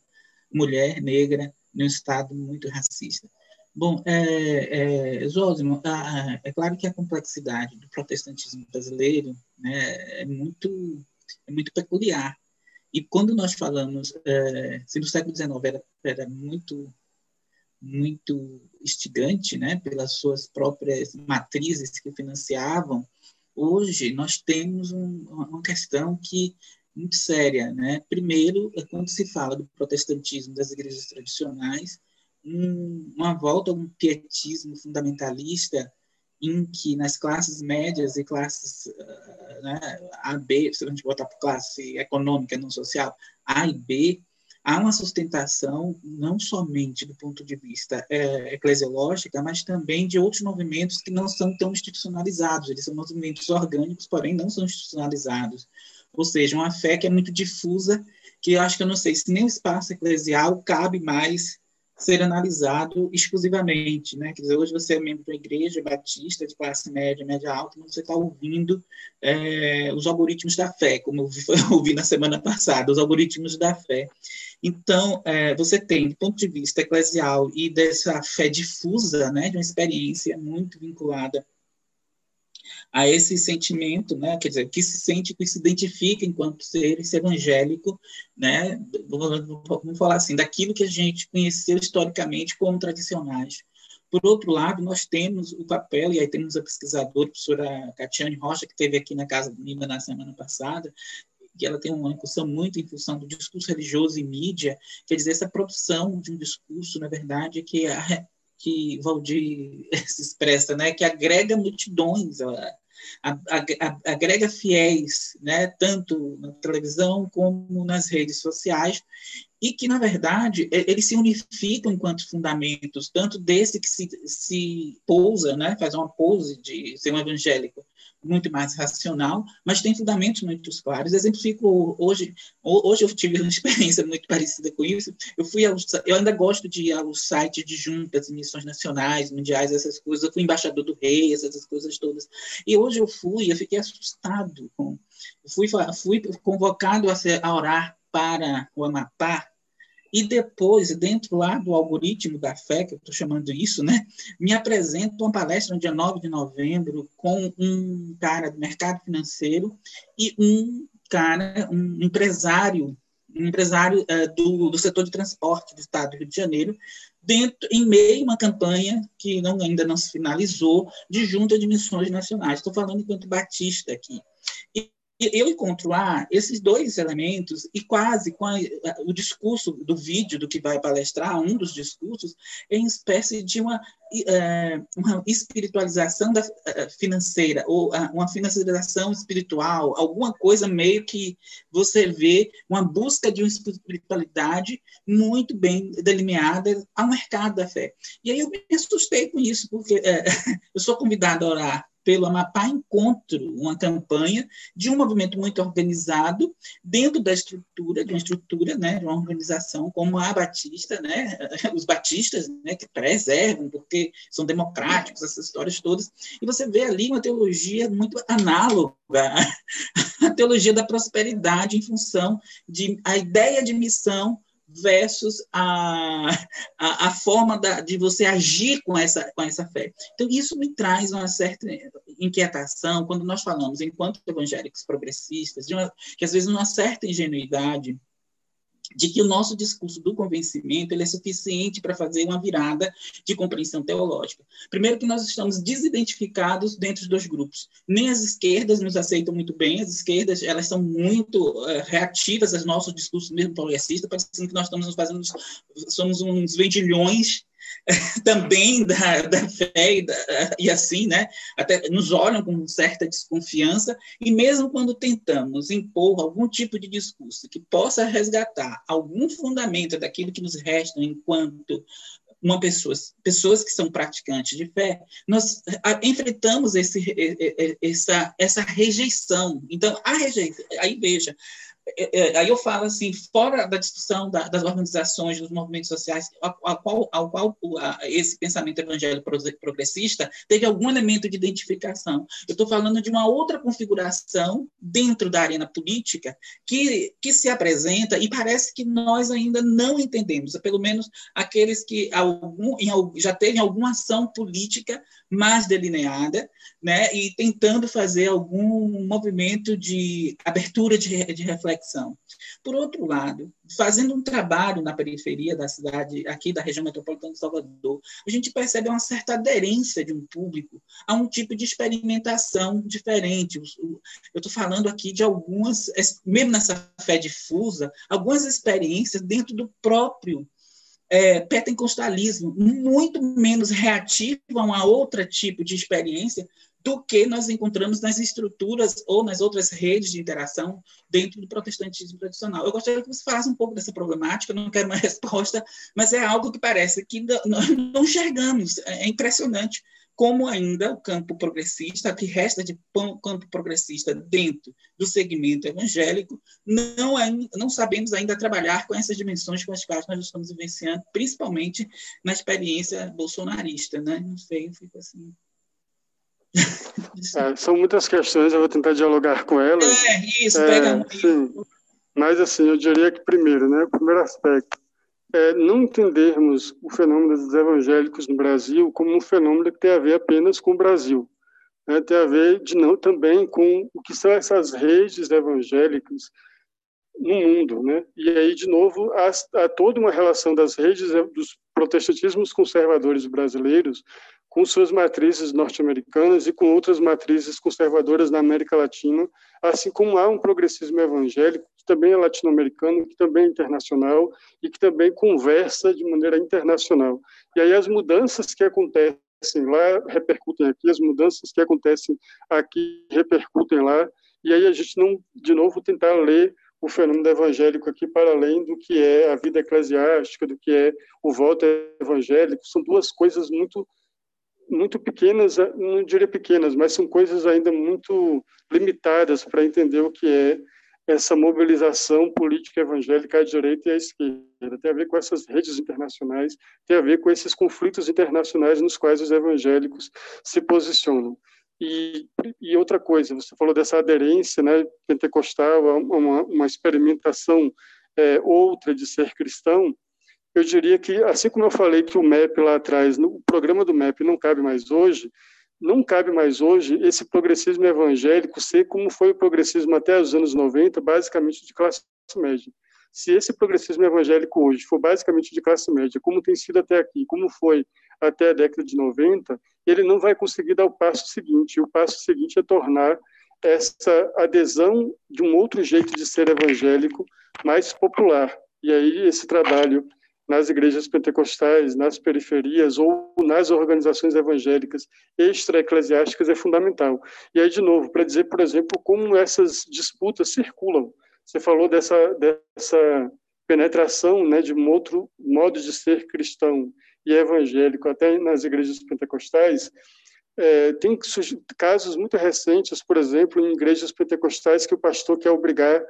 mulher negra num estado muito racista. Bom, é, é, Zósimo, é claro que a complexidade do protestantismo brasileiro né, é, muito, é muito peculiar. E quando nós falamos, é, se no século XIX era, era muito muito instigante, né, pelas suas próprias matrizes que financiavam, hoje nós temos um, uma questão que muito séria, né? Primeiro, é quando se fala do protestantismo das igrejas tradicionais, um, uma volta a um pietismo fundamentalista em que nas classes médias e classes uh, né, A, B, se a gente botar por classe econômica, não social, A e B, há uma sustentação não somente do ponto de vista é, eclesiológica, mas também de outros movimentos que não são tão institucionalizados. Eles são movimentos orgânicos, porém não são institucionalizados. Ou seja, uma fé que é muito difusa, que eu acho que eu não sei se nem o espaço eclesial cabe mais ser analisado exclusivamente, né? Quer dizer, hoje você é membro da igreja batista de classe média, média alta, mas você está ouvindo é, os algoritmos da fé, como eu ouvi na semana passada, os algoritmos da fé. Então, é, você tem, do ponto de vista eclesial e dessa fé difusa, né, de uma experiência muito vinculada a esse sentimento, né, quer dizer, que se sente, que se identifica enquanto ser evangélico, né, vamos falar assim, daquilo que a gente conheceu historicamente como tradicionais. Por outro lado, nós temos o papel, e aí temos a pesquisadora, a professora Catiane Rocha, que esteve aqui na Casa do Lima na semana passada, que ela tem uma incursão muito em função do discurso religioso e mídia, quer dizer, essa produção de um discurso, na verdade, que a, que Valdir se expressa, né, que agrega multidões, agrega fiéis, né, tanto na televisão como nas redes sociais, e que, na verdade, eles se unificam enquanto fundamentos, tanto desse que se, se pousa, né, faz uma pose de ser um evangélico, muito mais racional, mas tem fundamentos muito claros. Exemplifico hoje, hoje eu tive uma experiência muito parecida com isso. Eu fui ao, eu ainda gosto de ir ao site de juntas, missões nacionais, mundiais, essas coisas. Eu fui embaixador do rei, essas coisas todas. E hoje eu fui, eu fiquei assustado com, fui fui convocado a, ser, a orar para o Amapá e depois, dentro lá do algoritmo da fé, que eu estou chamando isso, né, me apresenta uma palestra no dia 9 de novembro com um cara do mercado financeiro e um cara, um empresário, um empresário uh, do, do setor de transporte do estado do Rio de Janeiro, dentro, em meio a uma campanha que não, ainda não se finalizou, de junta de missões nacionais. Estou falando enquanto batista aqui. E eu encontro lá esses dois elementos e quase com a, o discurso do vídeo do que vai palestrar, um dos discursos, é em espécie de uma, é, uma espiritualização da, é, financeira ou uma financiarização espiritual, alguma coisa meio que você vê uma busca de uma espiritualidade muito bem delineada ao mercado da fé. E aí eu me assustei com isso, porque é, eu sou convidada a orar pelo Amapá Encontro, uma campanha de um movimento muito organizado dentro da estrutura, de uma estrutura, né, de uma organização como a Batista, né, os batistas, né, que preservam, porque são democráticos, essas histórias todas, e você vê ali uma teologia muito análoga à teologia da prosperidade em função de a ideia de missão versus a, a, a forma da, de você agir com essa, com essa fé. Então, isso me traz uma certa inquietação quando nós falamos, enquanto evangélicos progressistas, uma, que às vezes uma certa ingenuidade de que o nosso discurso do convencimento ele é suficiente para fazer uma virada de compreensão teológica. Primeiro que nós estamos desidentificados dentro dos grupos. Nem as esquerdas nos aceitam muito bem, as esquerdas elas são muito uh, reativas aos nossos discursos mesmo progressistas, parecendo que nós estamos fazendo, somos uns vendilhões também da, da fé e, da, e, assim, né? Até nos olham com certa desconfiança e mesmo quando tentamos impor algum tipo de discurso que possa resgatar algum fundamento daquilo que nos resta enquanto uma pessoa, pessoas que são praticantes de fé, nós enfrentamos esse, essa, essa rejeição. Então, a rejeição, aí veja, aí eu falo assim, fora da discussão da, das organizações, dos movimentos sociais, ao, qual, ao qual esse pensamento evangélico progressista teve algum elemento de identificação. Eu estou falando de uma outra configuração dentro da arena política que, que se apresenta e parece que nós ainda não entendemos, pelo menos aqueles que algum, já teve alguma ação política mais delineada, né, e tentando fazer algum movimento de abertura de, de reflexão conexão. Por outro lado, fazendo um trabalho na periferia da cidade, aqui da região metropolitana de Salvador, a gente percebe uma certa aderência de um público a um tipo de experimentação diferente. Eu estou falando aqui de algumas, mesmo nessa fé difusa, algumas experiências dentro do próprio é, pentecostalismo, muito menos reativo a uma outra tipo de experiência do que nós encontramos nas estruturas ou nas outras redes de interação dentro do protestantismo tradicional. Eu gostaria que você falasse um pouco dessa problemática, não quero uma resposta, mas é algo que parece que nós não enxergamos. É impressionante como ainda o campo progressista, que resta de campo progressista dentro do segmento evangélico, não, não sabemos ainda trabalhar com essas dimensões com as quais nós estamos vivenciando, principalmente na experiência bolsonarista. Né? Não sei, eu fico assim. É, são muitas questões, eu vou tentar dialogar com elas. É, isso, pega é, sim. Mas, assim, eu diria que, primeiro, né, o primeiro aspecto é não entendermos o fenômeno dos evangélicos no Brasil como um fenômeno que tem a ver apenas com o Brasil. Né, tem a ver de não, também com o que são essas redes evangélicas no mundo. Né? E aí, de novo, há, há toda uma relação das redes dos protestantismos conservadores brasileiros com suas matrizes norte-americanas e com outras matrizes conservadoras na América Latina, assim como há um progressismo evangélico que também é latino-americano, que também é internacional e que também conversa de maneira internacional. E aí as mudanças que acontecem lá repercutem aqui, as mudanças que acontecem aqui repercutem lá, e aí a gente não, de novo, tentar ler o fenômeno evangélico aqui para além do que é a vida eclesiástica, do que é o voto evangélico, são duas coisas muito muito pequenas, eh, não diria pequenas, mas são coisas ainda muito limitadas para entender o que é essa mobilização política evangélica à direita e à esquerda. Tem a ver com essas redes internacionais, tem a ver com esses conflitos internacionais nos quais os evangélicos se posicionam. E, e outra coisa, você falou dessa aderência né, pentecostal, uma, uma experimentação é, outra de ser cristão, eu diria que, assim como eu falei que o MEP lá atrás, o programa do MEP não cabe mais hoje, não cabe mais hoje esse progressismo evangélico ser como foi o progressismo até os anos 90, basicamente de classe média. Se esse progressismo evangélico hoje for basicamente de classe média, como tem sido até aqui, como foi até a década de 90, ele não vai conseguir dar o passo seguinte. O passo seguinte é tornar essa adesão de um outro jeito de ser evangélico mais popular. E aí esse trabalho nas igrejas pentecostais, nas periferias ou nas organizações evangélicas extra-eclesiásticas é fundamental. E aí, de novo, para dizer, por exemplo, como essas disputas circulam. Você falou dessa, dessa penetração né, de um outro modo de ser cristão e evangélico, até nas igrejas pentecostais, é, tem casos muito recentes, por exemplo, em igrejas pentecostais que o pastor quer obrigar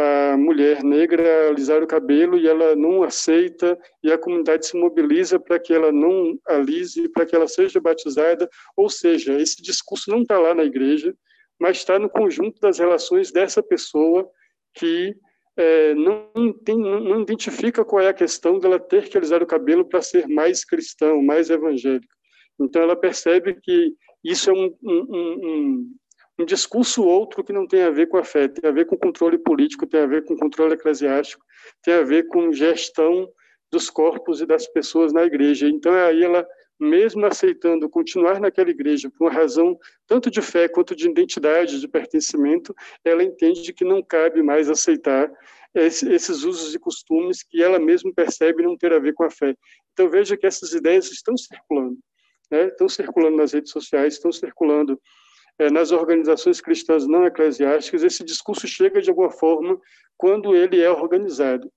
a mulher negra alisar o cabelo e ela não aceita e a comunidade se mobiliza para que ela não alise, para que ela seja batizada. Ou seja, esse discurso não está lá na igreja, mas está no conjunto das relações dessa pessoa que é, não, tem, não identifica qual é a questão dela ter que alisar o cabelo para ser mais cristão, mais evangélico. Então ela percebe que isso é um, um, um, um discurso outro que não tem a ver com a fé, tem a ver com controle político, tem a ver com controle eclesiástico, tem a ver com gestão dos corpos e das pessoas na igreja. Então, aí ela, mesmo aceitando continuar naquela igreja por uma razão tanto de fé quanto de identidade, de pertencimento, ela entende que não cabe mais aceitar esses usos e costumes que ela mesma percebe não ter a ver com a fé. Então, veja que essas ideias estão circulando. Né? Estão circulando nas redes sociais, estão circulando é, nas organizações cristãs não eclesiásticas, esse discurso chega de alguma forma quando ele é organizado.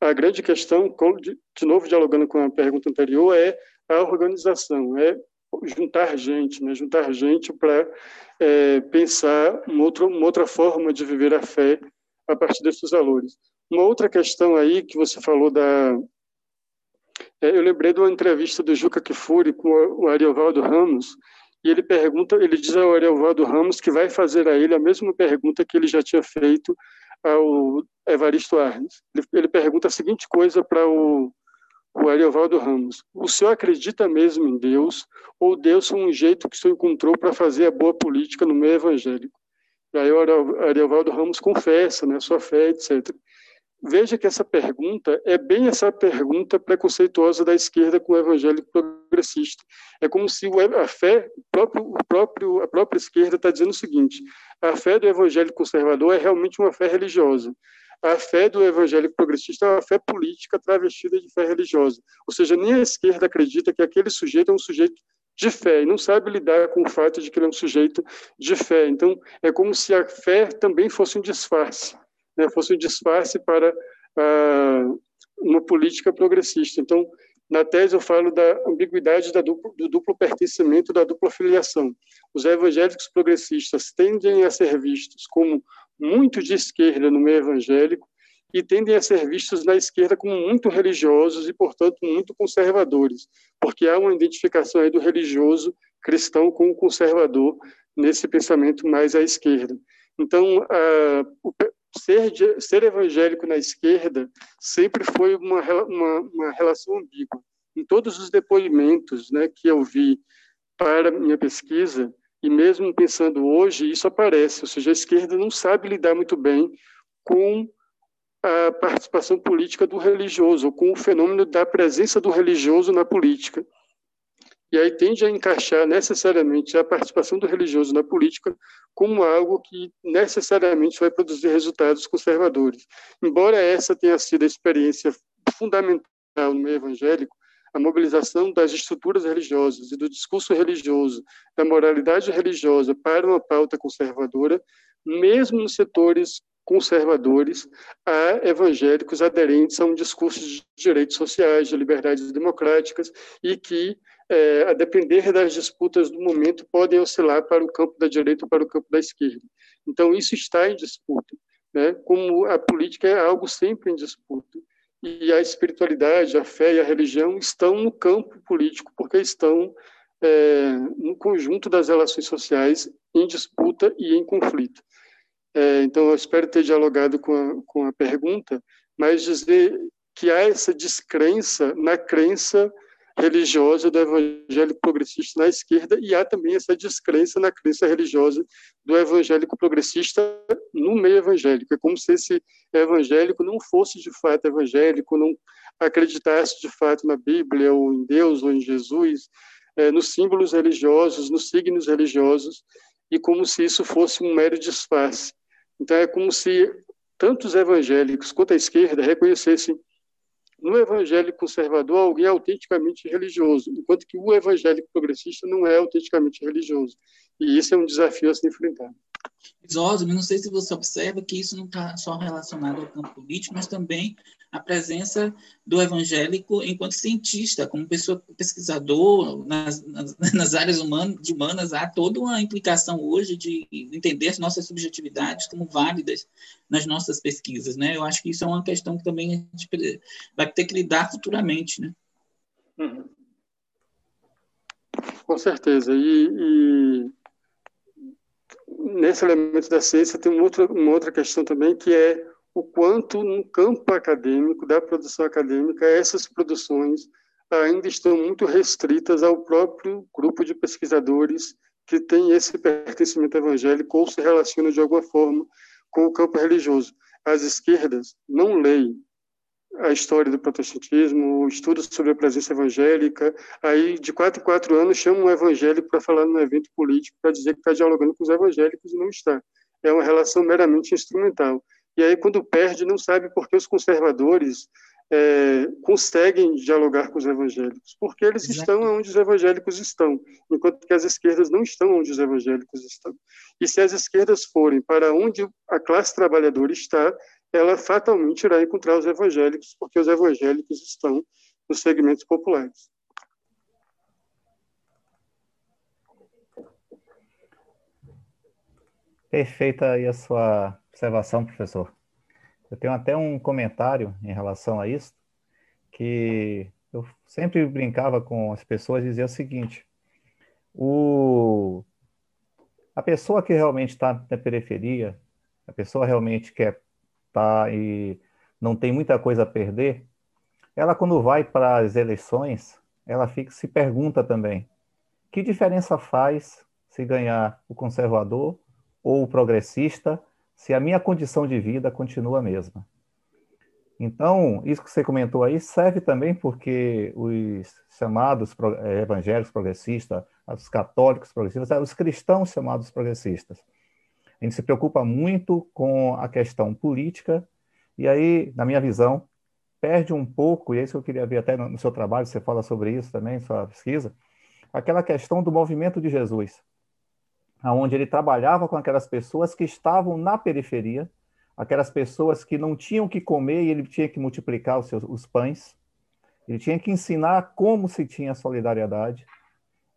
A grande questão, de novo dialogando com a pergunta anterior, é a organização, é juntar gente, né? juntar gente para é, pensar uma outra, uma outra forma de viver a fé a partir desses valores. Uma outra questão aí que você falou da... É, eu lembrei de uma entrevista do Juca Kifuri com o Ariovaldo Ramos, e ele pergunta, ele diz ao Ariovaldo Ramos que vai fazer a ele a mesma pergunta que ele já tinha feito ao Evaristo Arnes. Ele, ele pergunta a seguinte coisa para o, o Ariovaldo Ramos: O senhor acredita mesmo em Deus ou Deus é um jeito que o senhor encontrou para fazer a boa política no meio evangélico? E aí o Ariovaldo Ramos confessa né, sua fé, etc. Veja que essa pergunta é bem essa pergunta preconceituosa da esquerda com o evangélico progressista. É como se a fé, próprio, próprio, a própria esquerda está dizendo o seguinte: a fé do evangélico conservador é realmente uma fé religiosa. A fé do evangélico progressista é uma fé política travestida de fé religiosa. Ou seja, nem a esquerda acredita que aquele sujeito é um sujeito de fé e não sabe lidar com o fato de que ele é um sujeito de fé. Então, é como se a fé também fosse um disfarce né, fosse um disfarce para uma política progressista. Então, na tese eu falo da ambiguidade da duplo, do duplo pertencimento, da dupla filiação. Os evangélicos progressistas tendem a ser vistos como muito de esquerda no meio evangélico e tendem a ser vistos na esquerda como muito religiosos e, portanto, muito conservadores, porque há uma identificação aí do religioso cristão com o conservador nesse pensamento mais à esquerda. Então, uh, ser, ser evangélico na esquerda sempre foi uma, uma, uma relação ambígua. Em todos os depoimentos né, que eu vi para minha pesquisa, e mesmo pensando hoje, isso aparece, ou seja, a esquerda não sabe lidar muito bem com a participação política do religioso, com o fenômeno da presença do religioso na política e aí tende a encaixar necessariamente a participação do religioso na política como algo que necessariamente vai produzir resultados conservadores. Embora essa tenha sido a experiência fundamental no meio evangélico, a mobilização das estruturas religiosas e do discurso religioso, da moralidade religiosa para uma pauta conservadora, mesmo nos setores conservadores, há evangélicos aderentes a um discurso de direitos sociais, de liberdades democráticas e que é, a depender das disputas do momento, podem oscilar para o campo da direita ou para o campo da esquerda. Então, isso está em disputa. Né? Como a política é algo sempre em disputa. E a espiritualidade, a fé e a religião estão no campo político, porque estão é, no conjunto das relações sociais em disputa e em conflito. É, então, eu espero ter dialogado com a, com a pergunta, mas dizer que há essa descrença na crença religiosa do evangélico progressista na esquerda e há também essa descrença na crença religiosa do evangélico progressista no meio evangélico. É como se esse evangélico não fosse de fato evangélico, não acreditasse de fato na Bíblia ou em Deus ou em Jesus, é, nos símbolos religiosos, nos signos religiosos, e como se isso fosse um mero disfarce. Então é como se tanto os evangélicos quanto a esquerda reconhecessem no evangélico conservador, alguém é autenticamente religioso, enquanto que o evangélico progressista não é autenticamente religioso. E isso é um desafio a ser enfrentado. Osmo, não sei se você observa que isso não está só relacionado ao campo político, mas também a presença do evangélico enquanto cientista, como pessoa pesquisador nas, nas, nas áreas humanas, humanas, há toda uma implicação hoje de entender as nossas subjetividades como válidas nas nossas pesquisas, né? Eu acho que isso é uma questão que também a gente vai ter que lidar futuramente, né? Uhum. Com certeza. E, e, nesse elemento da ciência tem uma outra, uma outra questão também que é o quanto no campo acadêmico, da produção acadêmica, essas produções ainda estão muito restritas ao próprio grupo de pesquisadores que tem esse pertencimento evangélico ou se relaciona de alguma forma com o campo religioso. As esquerdas não leem a história do protestantismo, estudos sobre a presença evangélica, aí de quatro em quatro anos chamam um evangélico para falar num evento político para dizer que está dialogando com os evangélicos e não está. É uma relação meramente instrumental. E aí, quando perde, não sabe por que os conservadores é, conseguem dialogar com os evangélicos, porque eles Exato. estão onde os evangélicos estão, enquanto que as esquerdas não estão onde os evangélicos estão. E se as esquerdas forem para onde a classe trabalhadora está, ela fatalmente irá encontrar os evangélicos, porque os evangélicos estão nos segmentos populares. Perfeita aí a sua observação, professor. Eu tenho até um comentário em relação a isso, que eu sempre brincava com as pessoas e dizia o seguinte: o, a pessoa que realmente está na periferia, a pessoa realmente quer estar tá e não tem muita coisa a perder, ela quando vai para as eleições, ela fica se pergunta também: que diferença faz se ganhar o conservador ou progressista se a minha condição de vida continua a mesma. Então, isso que você comentou aí serve também porque os chamados eh, evangélicos progressistas, os católicos progressistas, os cristãos chamados progressistas. A gente se preocupa muito com a questão política, e aí, na minha visão, perde um pouco, e é isso que eu queria ver até no seu trabalho, você fala sobre isso também, sua pesquisa, aquela questão do movimento de Jesus, aonde ele trabalhava com aquelas pessoas que estavam na periferia, aquelas pessoas que não tinham que comer e ele tinha que multiplicar os, seus, os pães. Ele tinha que ensinar como se tinha solidariedade.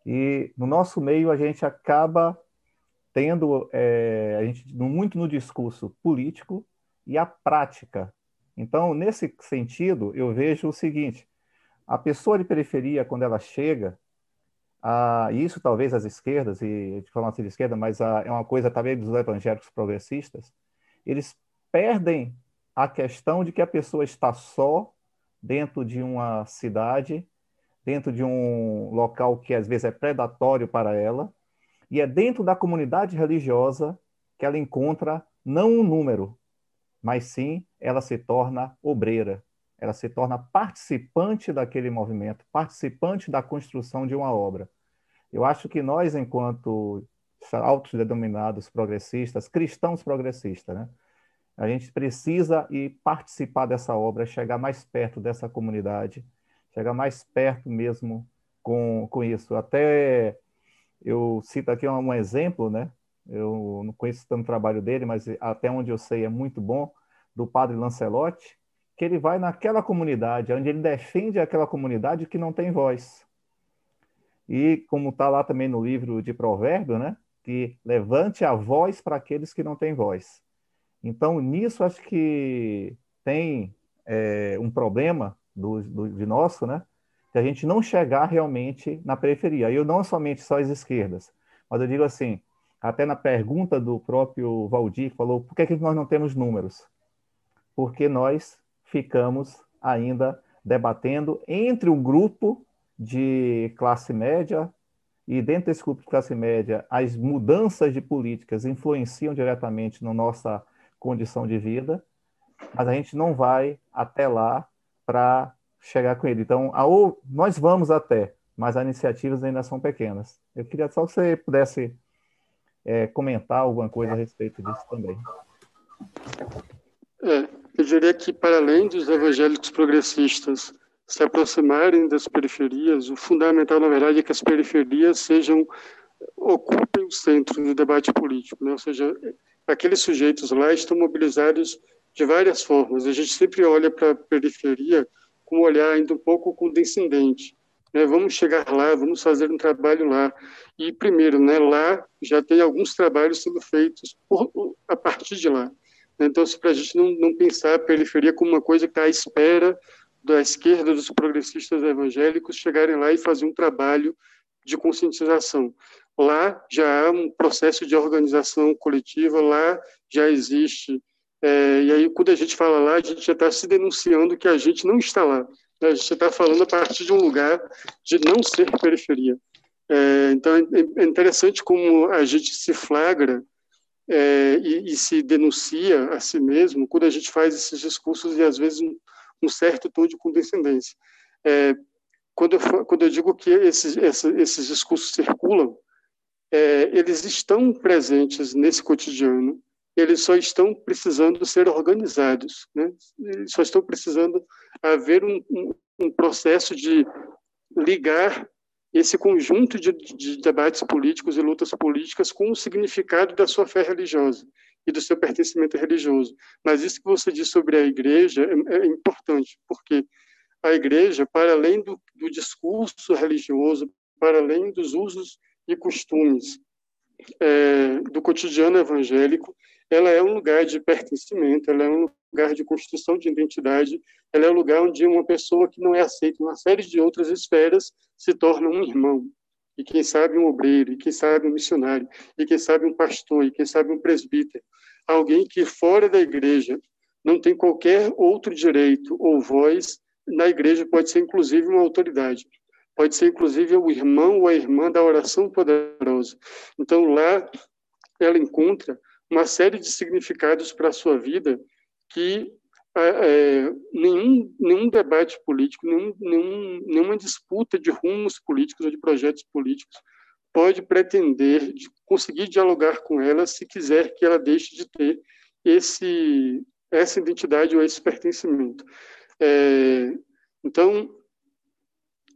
E no nosso meio a gente acaba tendo é, a gente muito no discurso político e a prática. Então, nesse sentido, eu vejo o seguinte: a pessoa de periferia, quando ela chega, a, isso talvez as esquerdas, e a gente fala assim de esquerda, mas a, é uma coisa também dos evangélicos progressistas, eles perdem a questão de que a pessoa está só dentro de uma cidade, dentro de um local que às vezes é predatório para ela, e é dentro da comunidade religiosa que ela encontra não um número, mas sim ela se torna obreira, ela se torna participante daquele movimento, participante da construção de uma obra. Eu acho que nós, enquanto autodenominados progressistas, cristãos progressistas, né, a gente precisa ir participar dessa obra, chegar mais perto dessa comunidade, chegar mais perto mesmo com, com isso. Até eu cito aqui um, exemplo, né? Eu não conheço tanto o trabalho dele, mas até onde eu sei é muito bom, do padre Lancelotti, que ele vai naquela comunidade, onde ele defende aquela comunidade que não tem voz. E como está lá também no livro de Provérbio, né? Que levante a voz para aqueles que não têm voz. Então, nisso, acho que tem é, um problema do, do, de nosso, né? De a gente não chegar realmente na periferia. E eu não somente só as esquerdas, mas eu digo assim, até na pergunta do próprio Valdir, falou, por que, que nós não temos números? Porque nós ficamos ainda debatendo entre um grupo de classe média, e dentro desse grupo de classe média, as mudanças de políticas influenciam diretamente na nossa condição de vida, mas a gente não vai até lá para chegar com ele. Então, a, ou, nós vamos até, mas as iniciativas ainda são pequenas. Eu queria só que você pudesse é, comentar alguma coisa a respeito disso também. É, eu diria que, para além dos evangélicos progressistas se aproximarem das periferias, o fundamental, na verdade, é que as periferias sejam ocupem o centro do debate político, né? ou seja, aqueles sujeitos lá estão mobilizados de várias formas. A gente sempre olha para a periferia com um olhar ainda um pouco condescendente. Né? Vamos chegar lá, vamos fazer um trabalho lá. E, primeiro, né, lá já tem alguns trabalhos sendo feitos por, a partir de lá. Então, para a gente não, não pensar a periferia como uma coisa que está à espera da esquerda, dos progressistas evangélicos chegarem lá e fazer um trabalho de conscientização. Lá já há um processo de organização coletiva, lá já existe. É, e aí, quando a gente fala lá, a gente já está se denunciando que a gente não está lá. A gente está falando a partir de um lugar de não ser periferia. É, então, é, é interessante como a gente se flagra é, e, e, se denuncia a si mesmo quando a gente faz esses discursos e, às vezes, um, um certo tom de condescendência. É, quando, eu, quando eu digo que esses, esses, esses discursos circulam, é, eles estão presentes nesse cotidiano, eles só estão precisando ser organizados, né? Eles só estão precisando haver um, um, processo de ligar esse conjunto de, de, debates políticos e lutas políticas com o significado da sua fé religiosa e do seu pertencimento religioso. Mas isso que você disse sobre a igreja é, é importante, porque a igreja, para além do, do discurso religioso, para além dos usos e costumes é, do cotidiano evangélico, ela é um lugar de pertencimento, ela é um lugar de construção de identidade, ela é um lugar onde uma pessoa que não é aceita em uma série de outras esferas se torna um irmão, e quem sabe um obreiro, e quem sabe um missionário, e quem sabe um pastor, e quem sabe um presbítero, alguém que fora da igreja não tem qualquer outro direito ou voz, na igreja pode ser inclusive uma autoridade. Pode ser inclusive o irmão ou a irmã da oração poderosa. Então, lá ela encontra uma série de significados para a sua vida que é, nenhum, nenhum debate político, nenhum, nenhum, nenhuma disputa de rumos políticos ou de projetos políticos pode pretender de conseguir dialogar com ela se quiser que ela deixe de ter esse essa identidade ou esse pertencimento. É, então,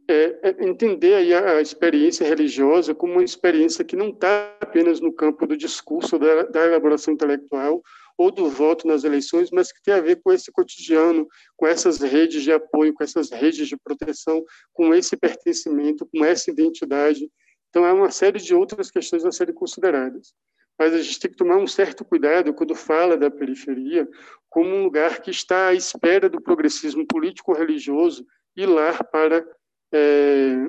é, é entender a, experiência religiosa como uma experiência que não está apenas no campo do discurso, da, da elaboração intelectual ou do voto nas eleições, mas que tem a ver com esse cotidiano, com essas redes de apoio, com essas redes de proteção, com esse pertencimento, com essa identidade. Então, há uma série de outras questões a serem consideradas. Mas a gente tem que tomar um certo cuidado quando fala da periferia como um lugar que está à espera do progressismo político-religioso ir lá para é,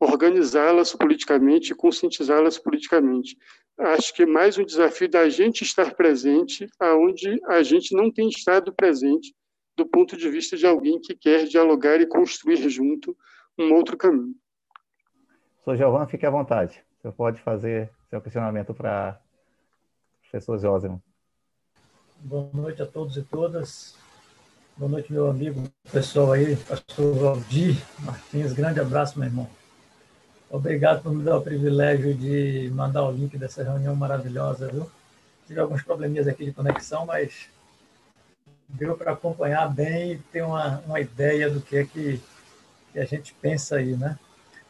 organizá-las politicamente e conscientizá-las politicamente. Acho que é mais um desafio da gente estar presente aonde a gente não tem estado presente do ponto de vista de alguém que quer dialogar e construir junto um outro caminho. Sou Giovanna, fique à vontade. Você pode fazer seu questionamento para professor Zózimo. Boa noite a todos e todas. Boa noite, meu amigo pessoal aí, pastor Valdir Martins. Grande abraço, meu irmão. Obrigado por me dar o privilégio de mandar o link dessa reunião maravilhosa, viu? Tive alguns probleminhas aqui de conexão, mas deu para acompanhar bem e ter uma, uma ideia do que é que, que a gente pensa aí, né?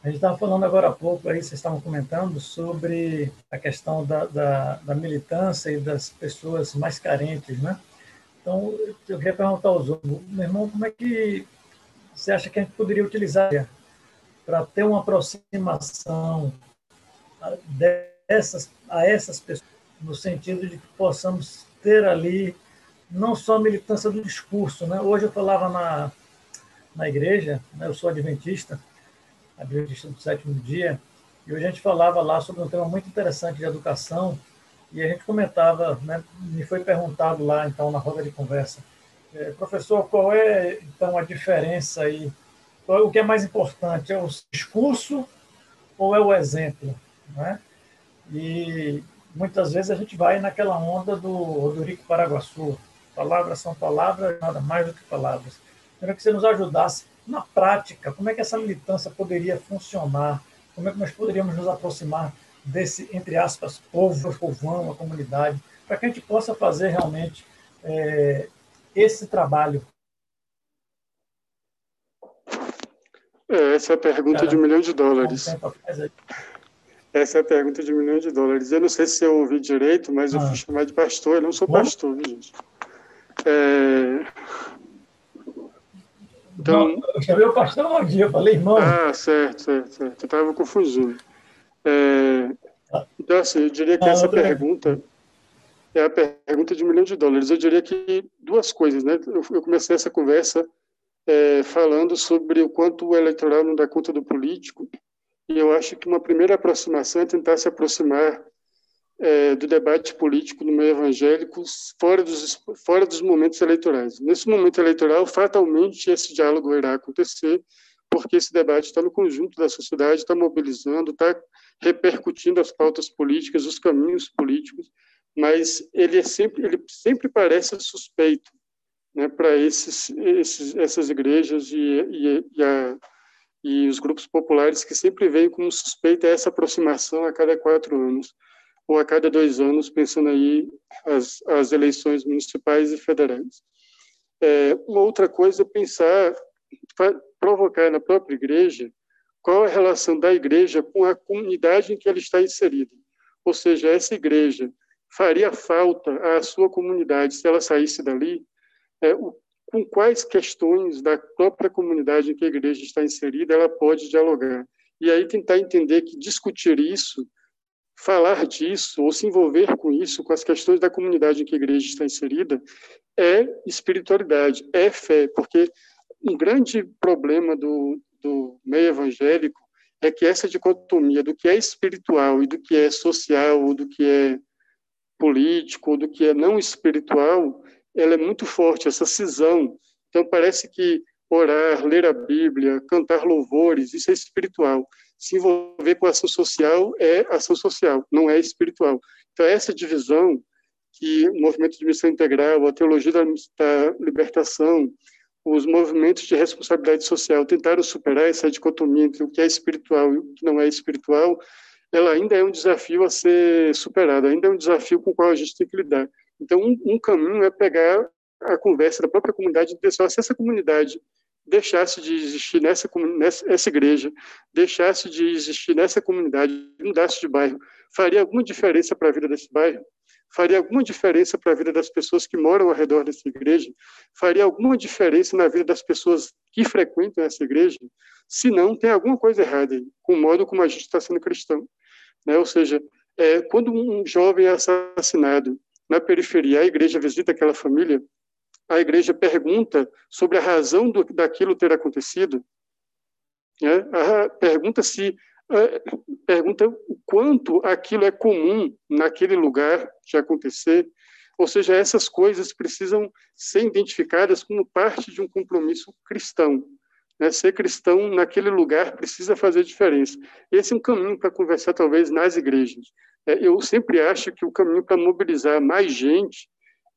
A gente estava falando agora há pouco, aí vocês estavam comentando sobre a questão da, da, da militância e das pessoas mais carentes, né? Então, eu queria perguntar aos outros, meu irmão, como é que você acha que a gente poderia utilizar para ter uma aproximação dessas, a essas pessoas, no sentido de que possamos ter ali não só a militância do discurso. Né? Hoje eu falava na, na igreja, né? eu sou adventista, adventista do sétimo dia, e hoje a gente falava lá sobre um tema muito interessante de educação, e a gente comentava, né? me foi perguntado lá, então, na roda de conversa, é, professor, qual é, então, a diferença aí o que é mais importante? É o discurso ou é o exemplo? Né? E muitas vezes a gente vai naquela onda do Odorico Paraguaçu. Palavras são palavras, nada mais do que palavras. Queria que você nos ajudasse na prática, como é que essa militância poderia funcionar? Como é que nós poderíamos nos aproximar desse, entre aspas, povo, povão, a comunidade, para que a gente possa fazer realmente é, esse trabalho É, essa é a pergunta de um milhão de dólares. Essa é a pergunta de um milhão de dólares. Eu não sei se eu ouvi direito, mas eu fui ah. chamar de pastor. Eu não sou pastor, viu, gente? É... Então... Não, eu chamei o pastor um dia, falei irmão. Ah, certo, certo, certo. Eu estava confundindo. É... Então, assim, eu diria que ah, essa pergunta é a pergunta de um milhão de dólares. Eu diria que duas coisas, né? Eu comecei essa conversa é, falando sobre o quanto o eleitoral não dá conta do político, e eu acho que uma primeira aproximação é tentar se aproximar é, do debate político no meio evangélico fora dos, fora dos momentos eleitorais. Nesse momento eleitoral, fatalmente, esse diálogo irá acontecer, porque esse debate está no conjunto da sociedade, está mobilizando, está repercutindo as pautas políticas, os caminhos políticos, mas ele é sempre ele sempre parece suspeito né, para esses, esses, essas igrejas e, e, e, a, e, os grupos populares que sempre veem como suspeita essa aproximação a cada quatro anos ou a cada dois anos, pensando aí as, as eleições municipais e federais. É, uma outra coisa é pensar, provocar na própria igreja qual é a relação da igreja com a comunidade em que ela está inserida. Ou seja, essa igreja faria falta à sua comunidade se ela saísse dali, é, o, com quais questões da própria comunidade em que a igreja está inserida ela pode dialogar. E aí tentar entender que discutir isso, falar disso, ou se envolver com isso, com as questões da comunidade em que a igreja está inserida, é espiritualidade, é fé, porque um grande problema do, do meio evangélico é que essa dicotomia do que é espiritual e do que é social, ou do que é político, ou do que é não espiritual, ela é muito forte, essa cisão. Então, parece que orar, ler a Bíblia, cantar louvores, isso é espiritual. Se envolver com ação social é ação social, não é espiritual. Então, essa divisão que o movimento de missão integral, a teologia da, libertação, os movimentos de responsabilidade social tentaram superar essa dicotomia entre o que é espiritual e o que não é espiritual, ela ainda é um desafio a ser superado, ainda é um desafio com o qual a gente tem que lidar. Então, um, um caminho é pegar a conversa da própria comunidade e pensar se essa comunidade deixasse de existir nessa, nessa essa igreja, deixasse de existir nessa comunidade, mudasse de bairro, faria alguma diferença para a vida desse bairro? Faria alguma diferença para a vida das pessoas que moram ao redor dessa igreja? Faria alguma diferença na vida das pessoas que frequentam essa igreja? Se não, tem alguma coisa errada aí, com o modo como a gente está sendo cristão. Né? Ou seja, é, quando um jovem é assassinado na periferia, a igreja visita aquela família, a igreja pergunta sobre a razão do, daquilo ter acontecido, né? pergunta se é, pergunta o quanto aquilo é comum naquele lugar de acontecer, ou seja, essas coisas precisam ser identificadas como parte de um compromisso cristão. Né? Ser cristão naquele lugar precisa fazer diferença. Esse é um caminho para conversar, talvez, nas igrejas. É, eu sempre acho que o caminho para mobilizar mais gente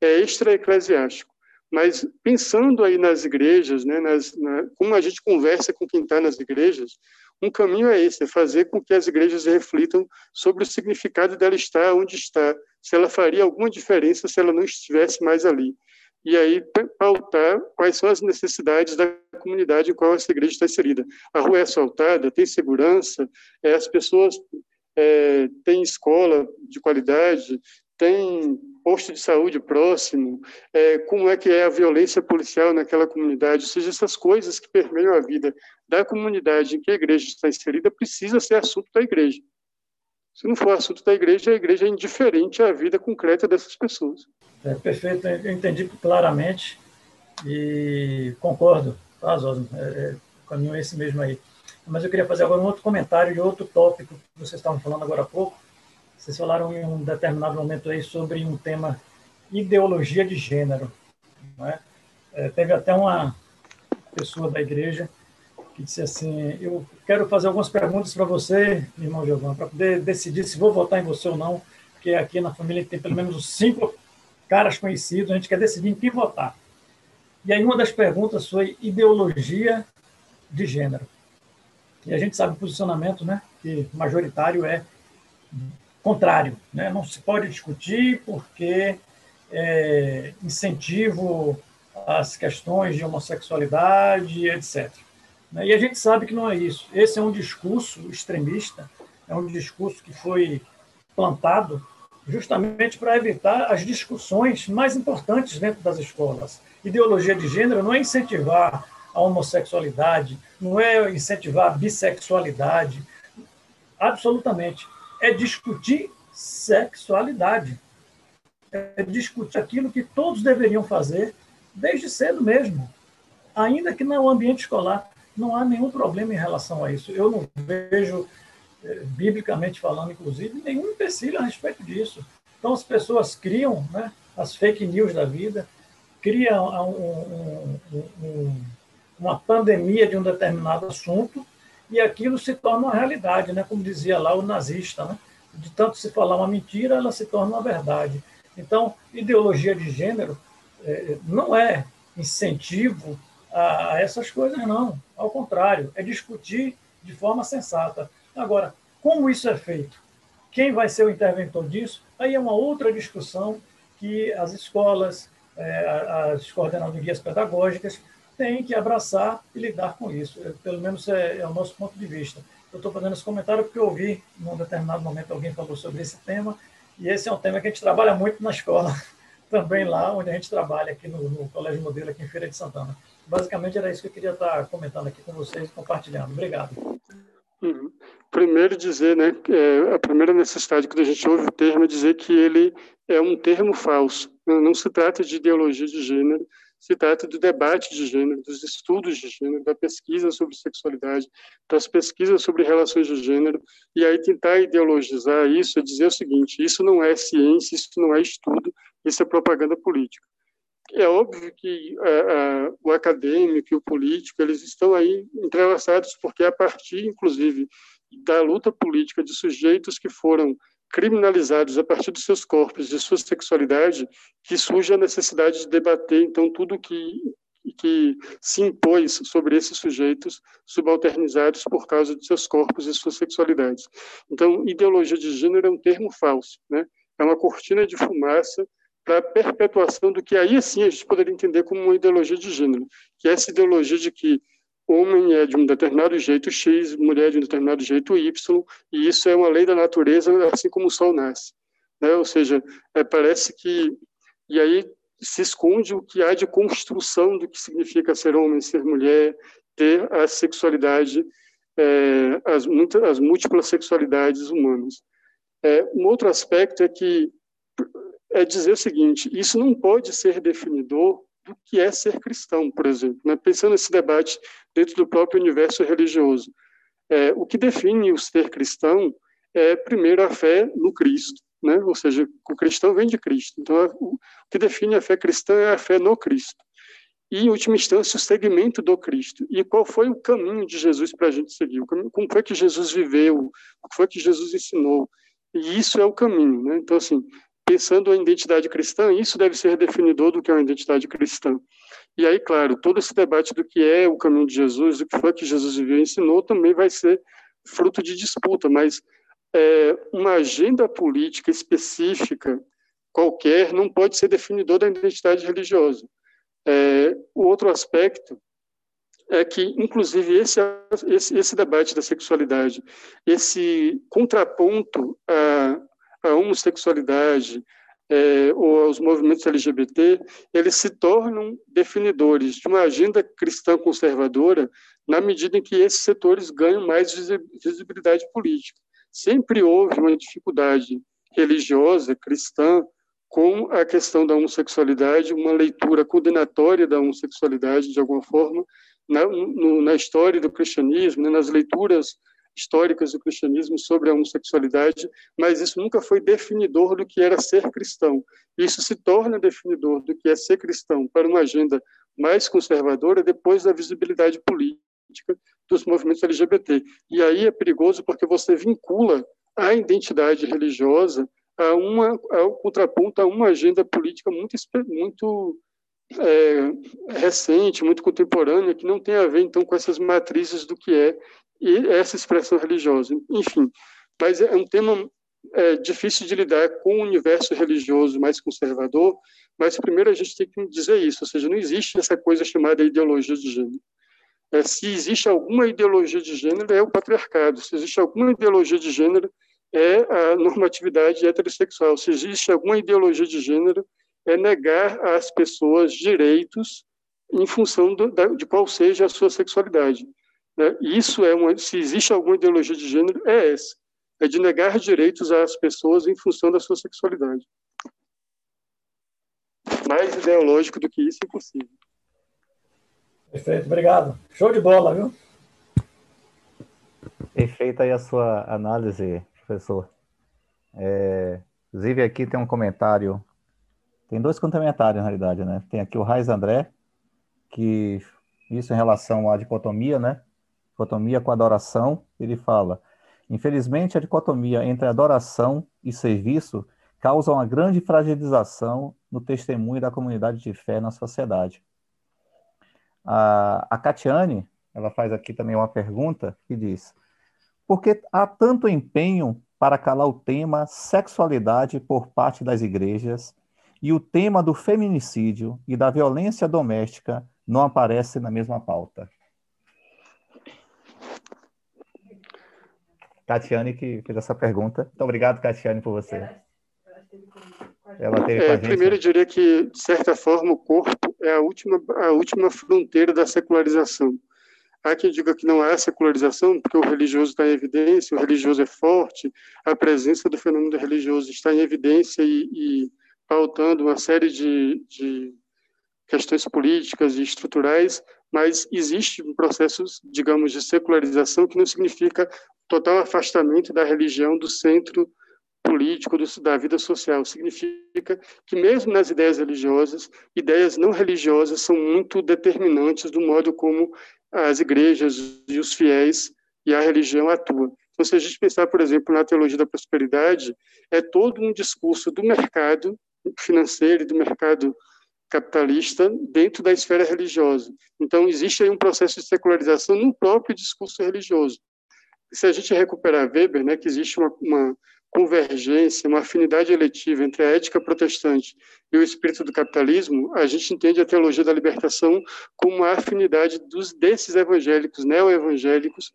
é extra-eclesiástico. Mas pensando aí nas igrejas, né, nas, na, como a gente conversa com quem está nas igrejas, um caminho é esse, é fazer com que as igrejas reflitam sobre o significado dela estar onde está, se ela faria alguma diferença se ela não estivesse mais ali. E aí pautar quais são as necessidades da comunidade em qual essa igreja está inserida. A rua é asfaltada, tem segurança, é, as pessoas é, têm escola de qualidade, tem posto de saúde próximo, é, como é que é a violência policial naquela comunidade, ou seja, essas coisas que permeiam a vida da comunidade em que a igreja está inserida precisa ser assunto da igreja. Se não for assunto da igreja, a igreja é indiferente à vida concreta dessas pessoas. É, perfeito, eu entendi claramente e concordo, tá, Zosmo? É, é, o caminho é esse mesmo aí. Mas eu queria fazer agora um outro comentário de outro tópico que vocês estavam falando agora há pouco, vocês falaram em um determinado momento aí sobre um tema ideologia de gênero. É? É, teve até uma pessoa da igreja que disse assim: Eu quero fazer algumas perguntas para você, irmão Giovanni, para poder decidir se vou votar em você ou não, porque aqui na família tem pelo menos cinco caras conhecidos, a gente quer decidir em quem votar. E aí uma das perguntas foi ideologia de gênero. E a gente sabe o posicionamento, né, que majoritário é contrário. Né? Não se pode discutir porque é, incentivo as questões de homossexualidade, etc. Né? E a gente sabe que não é isso. Esse é um discurso extremista, é um discurso que foi plantado justamente para evitar as discussões mais importantes dentro das escolas. Ideologia de gênero não é incentivar a homossexualidade, não é incentivar a bissexualidade, absolutamente é discutir sexualidade. É discutir aquilo que todos deveriam fazer desde cedo mesmo. Ainda que no ambiente escolar não há nenhum problema em relação a isso. Eu não vejo, eh, biblicamente falando, inclusive, nenhum empecilho a respeito disso. Então, as pessoas criam né, as fake news da vida, criam um, um, um, uma pandemia de um determinado assunto e aquilo se torna uma realidade, né? como dizia lá o nazista. Né? De tanto se falar uma mentira, ela se torna uma verdade. Então, ideologia de gênero é, não é incentivo a, a essas coisas, não. Ao contrário, é discutir de forma sensata. Agora, como isso é feito? Quem vai ser o interventor disso? Aí é uma outra discussão que as escolas, é, as coordenadorias pedagógicas tem que abraçar e lidar com isso. Pelo menos é, é o nosso ponto de vista. Eu estou fazendo esse comentário porque eu ouvi, num determinado momento, alguém falou sobre esse tema, e esse é um tema que a gente trabalha muito na escola, também lá onde a gente trabalha, aqui no, no Colégio Modelo, aqui em Feira de Santana. Basicamente era isso que eu queria estar comentando aqui com vocês, compartilhando. Obrigado. Uhum. Primeiro dizer, né, é, a primeira necessidade quando a gente ouve o termo é dizer que ele é um termo falso. Não se trata de ideologia de gênero, se trata do debate de gênero, dos estudos de gênero, da pesquisa sobre sexualidade, das pesquisas sobre relações de gênero, e aí tentar ideologizar isso é dizer o seguinte: isso não é ciência, isso não é estudo, isso é propaganda política. é óbvio que a, a, o acadêmico e o político eles estão aí entrelaçados porque é a partir, inclusive, da luta política de sujeitos que foram criminalizados a partir dos seus corpos, de sua sexualidade, que surge a necessidade de debater, então, tudo que, que se impôs sobre esses sujeitos subalternizados por causa de seus corpos e suas sexualidades. Então, ideologia de gênero é um termo falso, né? é uma cortina de fumaça para a perpetuação do que aí sim a gente poderia entender como uma ideologia de gênero, que é essa ideologia de que homem é de um determinado jeito X, mulher de um determinado jeito Y, e isso é uma lei da natureza, assim como o Sol nasce. Né? Ou seja, é, parece que. E aí se esconde o que há de construção do que significa ser homem, ser mulher, ter a sexualidade, é, as, as múltiplas sexualidades humanas. É, um outro aspecto é que é dizer o seguinte: isso não pode ser definidor do que é ser cristão, por exemplo. Né? Pensando nesse debate dentro do próprio universo religioso. É, o que define o ser cristão é, primeiro, a fé no Cristo, né? ou seja, o cristão vem de Cristo. Então, o que define a fé cristã é a fé no Cristo. E, em última instância, o segmento do Cristo. E qual foi o caminho de Jesus para a gente seguir? Como foi que Jesus viveu? O que foi que Jesus ensinou? E isso é o caminho. Né? Então, assim, pensando a identidade cristã, isso deve ser definidor do que é uma identidade cristã. E aí, claro, todo esse debate do que é o caminho de Jesus, do que foi que Jesus viveu e ensinou, também vai ser fruto de disputa, mas é, uma agenda política específica qualquer não pode ser definidor da identidade religiosa. É, o outro aspecto é que, inclusive, esse, esse, esse debate da sexualidade, esse contraponto à, a homossexualidade é, ou aos movimentos LGBT, eles se tornam definidores de uma agenda cristã conservadora na medida em que esses setores ganham mais visibilidade política. Sempre houve uma dificuldade religiosa, cristã, com a questão da homossexualidade, uma leitura condenatória da homossexualidade, de alguma forma, na, no, na história do cristianismo, né, nas leituras históricas do cristianismo sobre a homossexualidade, mas isso nunca foi definidor do que era ser cristão. Isso se torna definidor do que é ser cristão para uma agenda mais conservadora depois da visibilidade política dos movimentos LGBT. E aí é perigoso porque você vincula a identidade religiosa a uma ao contraponto a uma agenda política muito muito é, recente, muito contemporânea, que não tem a ver então com essas matrizes do que é e essa expressão religiosa. Enfim, mas é um tema é, difícil de lidar com o universo religioso mais conservador, mas primeiro a gente tem que dizer isso, ou seja, não existe essa coisa chamada ideologia de gênero. É, se existe alguma ideologia de gênero, é o patriarcado. Se existe alguma ideologia de gênero, é a normatividade heterossexual. Se existe alguma ideologia de gênero, é negar às pessoas direitos em função do, da, de qual seja a sua sexualidade. Né? Isso é uma, se existe alguma ideologia de gênero, é essa, é de negar direitos às pessoas em função da sua sexualidade. Mais ideológico do que isso, é impossível. Perfeito, obrigado. Show de bola, viu? Perfeita aí a sua análise, professor. É, inclusive, aqui tem um comentário. Tem dois comentários, na realidade, né? Tem aqui o Raiz André, que isso em relação à dicotomia, né? Dicotomia com adoração, ele fala: infelizmente, a dicotomia entre adoração e serviço causa uma grande fragilização no testemunho da comunidade de fé na sociedade. A, a Catiane, ela faz aqui também uma pergunta que diz: por que há tanto empenho para calar o tema sexualidade por parte das igrejas e o tema do feminicídio e da violência doméstica não aparece na mesma pauta? Catiane que fez essa pergunta. Muito obrigado, Catiane, por você. Ela teve é, primeiro, eu diria que, de certa forma, o corpo é a última, a última fronteira da secularização. Há quem diga que não há secularização, porque o religioso está em evidência, o religioso é forte, a presença do fenômeno religioso está em evidência e, e pautando uma série de, de questões políticas e estruturais, mas existe um processo, digamos, de secularização que não significa total afastamento da religião do centro político, do, da vida social. Significa que, mesmo nas ideias religiosas, ideias não religiosas são muito determinantes do modo como as igrejas e os fiéis e a religião atuam. Então, se a gente pensar, por exemplo, na teologia da prosperidade, é todo um discurso do mercado financeiro e do mercado capitalista dentro da esfera religiosa. Então, existe aí um processo de secularização no próprio discurso religioso. Se a gente recuperar Weber, né, que existe uma, uma convergência, uma afinidade eletiva entre a ética protestante e o espírito do capitalismo, a gente entende a teologia da libertação como uma afinidade dos desses evangélicos, neo-evangélicos,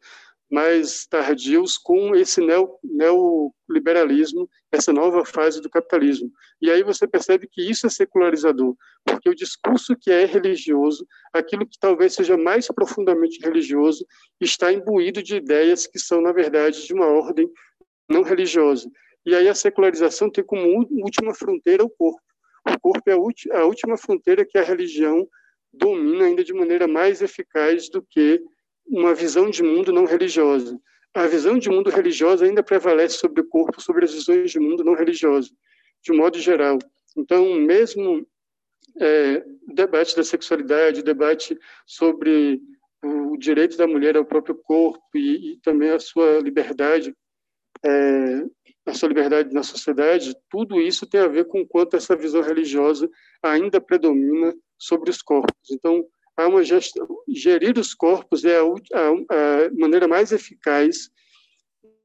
mais tardios com esse neoliberalismo, essa nova fase do capitalismo. E aí você percebe que isso é secularizador, porque o discurso que é religioso, aquilo que talvez seja mais profundamente religioso, está imbuído de ideias que são, na verdade, de uma ordem não religiosa. E aí a secularização tem como última fronteira o corpo. O corpo é a última fronteira que a religião domina ainda de maneira mais eficaz do que uma visão de mundo não religiosa. A visão de mundo religiosa ainda prevalece sobre o corpo, sobre as visões de mundo não religiosa, de modo geral. Então, mesmo é, o debate da sexualidade, o debate sobre o direito da mulher ao próprio corpo e, e também a sua liberdade, é, a sua liberdade na sociedade, tudo isso tem a ver com quanto essa visão religiosa ainda predomina sobre os corpos. Então, há uma gestão, gerir os corpos é a, a, a maneira mais eficaz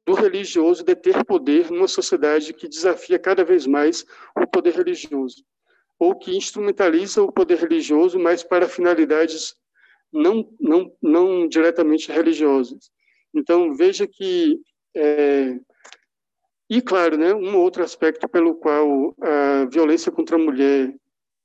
do religioso de ter poder numa sociedade que desafia cada vez mais o poder religioso, ou que instrumentaliza o poder religioso mais para finalidades não, não, não diretamente religiosas. Então, veja que. É, e, claro, né, um outro aspecto pelo qual a violência contra a mulher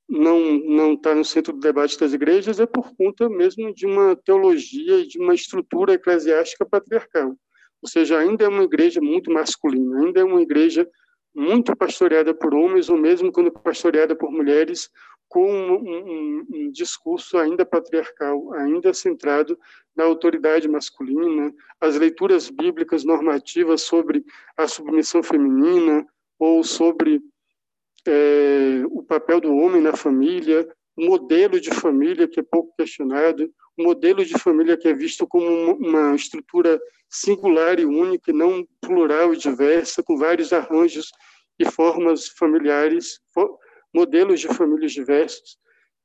não não está no centro do debate das igrejas é por conta mesmo de uma teologia e de uma estrutura eclesiástica patriarcal. Ou seja, ainda é uma igreja muito masculina, ainda é uma igreja muito pastoreada por homens, ou mesmo quando pastoreada por mulheres, com um, um, um discurso ainda patriarcal, ainda centrado na autoridade masculina, as leituras bíblicas normativas sobre a submissão feminina ou sobre é, o papel do homem na família, o modelo de família que é pouco questionado, o modelo de família que é visto como uma estrutura singular e única, não plural e diversa, com vários arranjos e formas familiares, modelos de famílias diversos.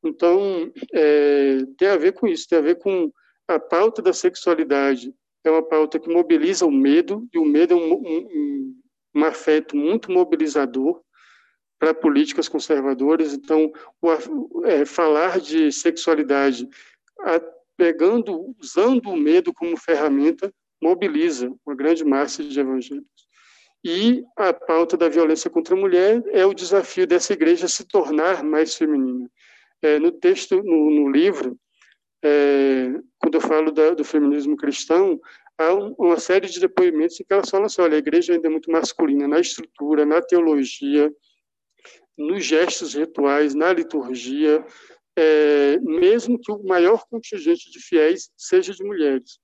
Então, é, tem a ver com isso, tem a ver com a pauta da sexualidade. É uma pauta que mobiliza o medo, e o medo é um, um, um afeto muito mobilizador, para políticas conservadoras. Então, o, é, falar de sexualidade a, pegando, usando o medo como ferramenta, mobiliza uma grande massa de evangélicos. E a pauta da violência contra a mulher é o desafio dessa igreja se tornar mais feminina. É, no texto, no, no livro, é, quando eu falo da, do feminismo cristão, há um, uma série de depoimentos em que elas falam assim, olha, a igreja ainda é muito masculina na estrutura, na teologia, nos gestos rituais, na liturgia, é, mesmo que o maior contingente de fiéis seja de mulheres.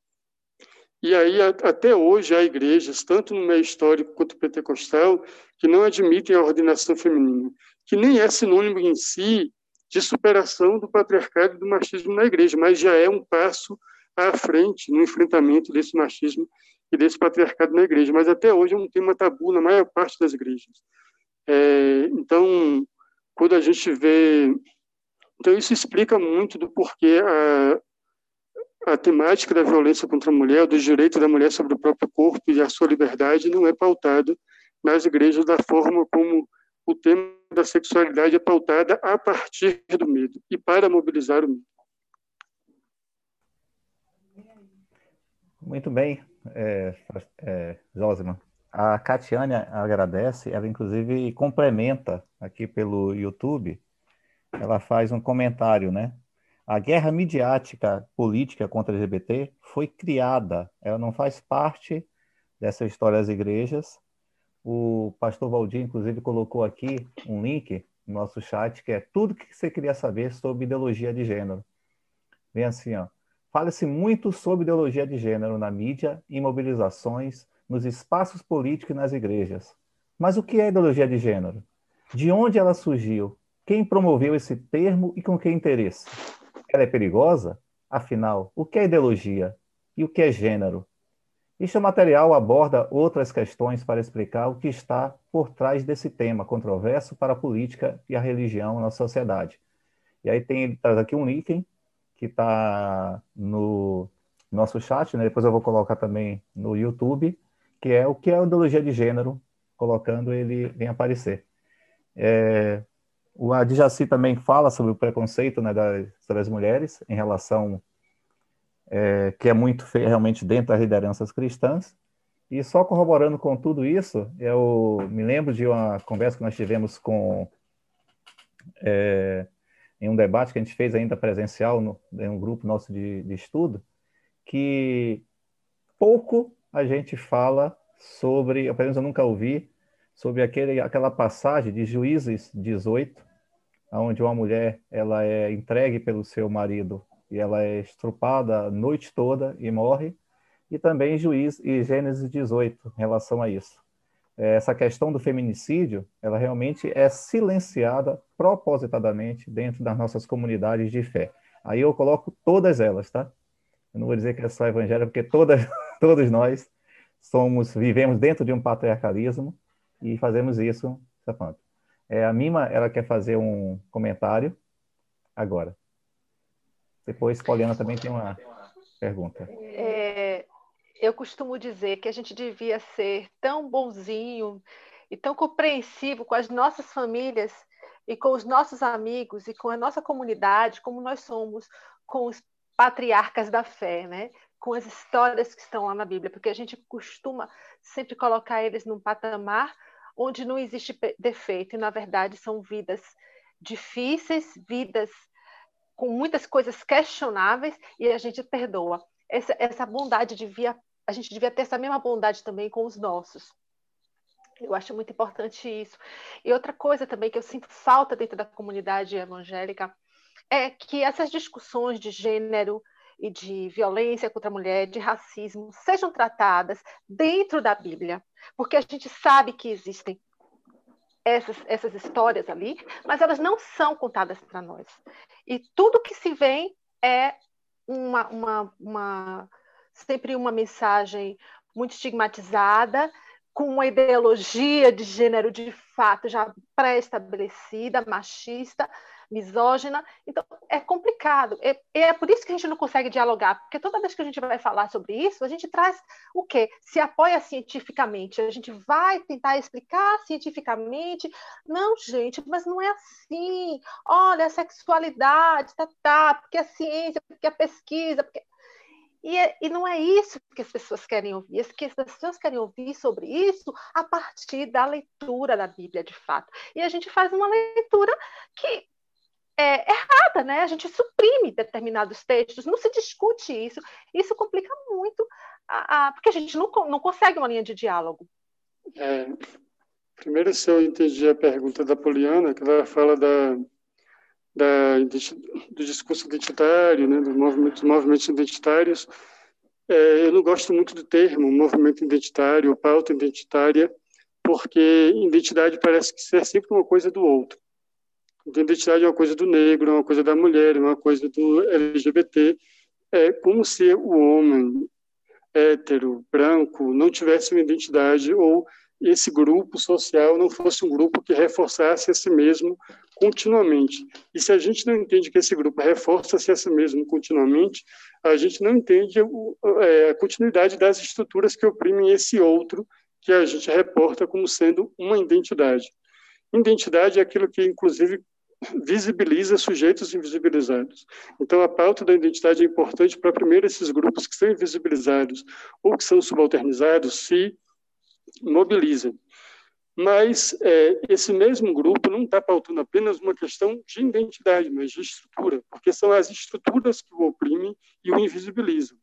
E aí, a, até hoje, há igrejas, tanto no meio histórico quanto pentecostal, que não admitem a ordenação feminina, que nem é sinônimo em si de superação do patriarcado e do machismo na igreja, mas já é um passo à frente no enfrentamento desse machismo e desse patriarcado na igreja. Mas até hoje é um tema tabu na maior parte das igrejas. É, então, quando a gente vê. Então, isso explica muito do porquê a, a temática da violência contra a mulher, do direito da mulher sobre o próprio corpo e a sua liberdade, não é pautado nas igrejas da forma como o tema da sexualidade é pautada a partir do medo e para mobilizar o medo. Muito bem, é, é. A Catiane agradece, ela inclusive complementa aqui pelo YouTube, ela faz um comentário, né? A guerra midiática política contra LGBT foi criada, ela não faz parte dessa história das igrejas. O pastor Valdir, inclusive, colocou aqui um link no nosso chat, que é tudo que você queria saber sobre ideologia de gênero. Vem assim, ó. Fala-se muito sobre ideologia de gênero na mídia e mobilizações, nos espaços políticos e nas igrejas. Mas o que é ideologia de gênero? De onde ela surgiu? Quem promoveu esse termo e com que interesse? Ela é perigosa? Afinal, o que é ideologia e o que é gênero? Este material aborda outras questões para explicar o que está por trás desse tema controverso para a política e a religião na sociedade. E aí tem, ele traz aqui um link que está no nosso chat, né? depois eu vou colocar também no YouTube, que é o que é a ideologia de gênero, colocando ele vem aparecer. É, o Adjaci também fala sobre o preconceito né, das, sobre as mulheres em relação é, que é muito feio realmente dentro das lideranças cristãs. E só corroborando com tudo isso, eu me lembro de uma conversa que nós tivemos com é, em um debate que a gente fez ainda presencial no, em um grupo nosso de, de estudo, que pouco a gente fala sobre, menos eu nunca ouvi, sobre aquele, aquela passagem de Juízes 18, onde uma mulher ela é entregue pelo seu marido e ela é estrupada a noite toda e morre, e também Juiz e Gênesis 18 em relação a isso. É, essa questão do feminicídio, ela realmente é silenciada propositadamente dentro das nossas comunidades de fé. Aí eu coloco todas elas, tá? Eu não vou dizer que é só evangélica, porque todas, todos nós somos, vivemos dentro de um patriarcalismo e fazemos isso. É, a Mima, ela quer fazer um comentário agora. Depois, Poliana também tem uma pergunta. É, eu costumo dizer que a gente devia ser tão bonzinho e tão compreensivo com as nossas famílias e com os nossos amigos e com a nossa comunidade, como nós somos com os patriarcas da fé, né? Com as histórias que estão lá na Bíblia, porque a gente costuma sempre colocar eles num patamar onde não existe defeito, e na verdade são vidas difíceis, vidas com muitas coisas questionáveis e a gente perdoa. Essa, essa bondade devia, a gente devia ter essa mesma bondade também com os nossos. Eu acho muito importante isso. E outra coisa também que eu sinto falta dentro da comunidade evangélica é que essas discussões de gênero e de violência contra a mulher, de racismo, sejam tratadas dentro da Bíblia, porque a gente sabe que existem essas, essas histórias ali, mas elas não são contadas para nós. E tudo que se vê é uma, uma, uma, sempre uma mensagem muito estigmatizada, com uma ideologia de gênero de fato já pré-estabelecida, machista, misógina. Então, é complicado. É, é por isso que a gente não consegue dialogar, porque toda vez que a gente vai falar sobre isso, a gente traz o quê? Se apoia cientificamente. A gente vai tentar explicar cientificamente. Não, gente, mas não é assim. Olha, a sexualidade, tá, tá, porque a ciência, porque a pesquisa, porque... E, é, e, não é isso que as pessoas querem ouvir, que as pessoas querem ouvir sobre isso a partir da leitura da Bíblia, de fato. E a gente faz uma leitura que é, errada, né? A gente suprime determinados textos, não se discute isso. Isso complica muito, a, a, porque a gente não, não consegue uma linha de diálogo. É, primeiro, se eu entendi a pergunta da Poliana, que ela fala da, da, do discurso identitário, né, dos movimentos identitários, é, eu não gosto muito do termo movimento identitário pauta identitária, porque identidade parece que ser sempre uma coisa do outro. Então, identidade é uma coisa do negro, é uma coisa da mulher, é uma coisa do LGBT. É como se o homem hétero, branco, não tivesse uma identidade ou esse grupo social não fosse um grupo que reforçasse a si mesmo continuamente. E se a gente não entende que esse grupo reforça-se a si mesmo continuamente, a gente não entende é, a continuidade das estruturas que oprimem esse outro que a gente reporta como sendo uma identidade. Identidade é aquilo que, inclusive, visibiliza sujeitos invisibilizados. Então, a pauta da identidade é importante para, primeiro, esses grupos que são invisibilizados ou que são subalternizados se mobilizem. Mas é, esse mesmo grupo não está pautando apenas uma questão de identidade, mas de estrutura, porque são as estruturas que o oprimem e o invisibilizam.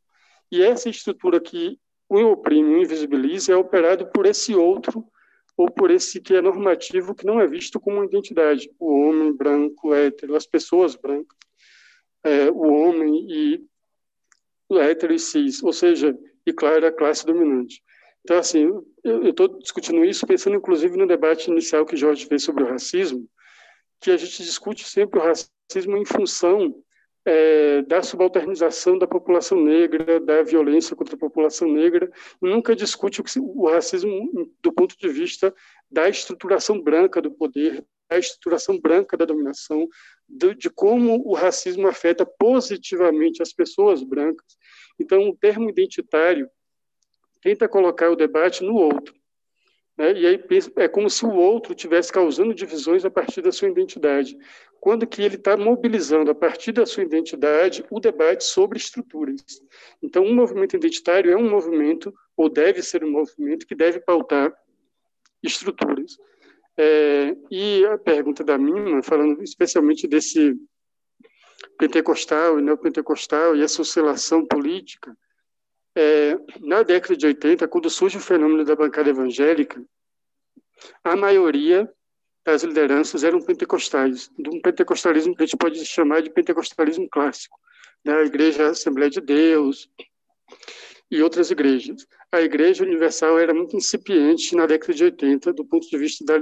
E essa estrutura que o oprime e o invisibiliza é operado por esse outro ou por esse que é normativo, que não é visto como identidade. O homem branco, hétero, as pessoas brancas, é, o homem e o hétero e cis, ou seja, e claro, a classe dominante. Então, assim, eu estou discutindo isso pensando, inclusive, no debate inicial que Jorge fez sobre o racismo, que a gente discute sempre o racismo em função é, da subalternização da população negra, da violência contra a população negra, nunca discute o, o racismo do ponto de vista da estruturação branca do poder, da estruturação branca da dominação, de, de como o racismo afeta positivamente as pessoas brancas. Então, o termo identitário tenta colocar o debate no outro. Né? E aí é como se o outro tivesse causando divisões a partir da sua identidade, quando que ele está mobilizando a partir da sua identidade o debate sobre estruturas. Então, um movimento identitário é um movimento, ou deve ser um movimento, que deve pautar estruturas. É, e a pergunta da Mima, falando especialmente desse pentecostal e neopentecostal e essa oscilação política, é, na década de 80, quando surge o fenômeno da bancada evangélica, a maioria das lideranças eram pentecostais, de um pentecostalismo que a gente pode chamar de pentecostalismo clássico, né? Igreja Assembleia de Deus e outras igrejas. A Igreja Universal era muito incipiente na década de 80, do ponto de vista da,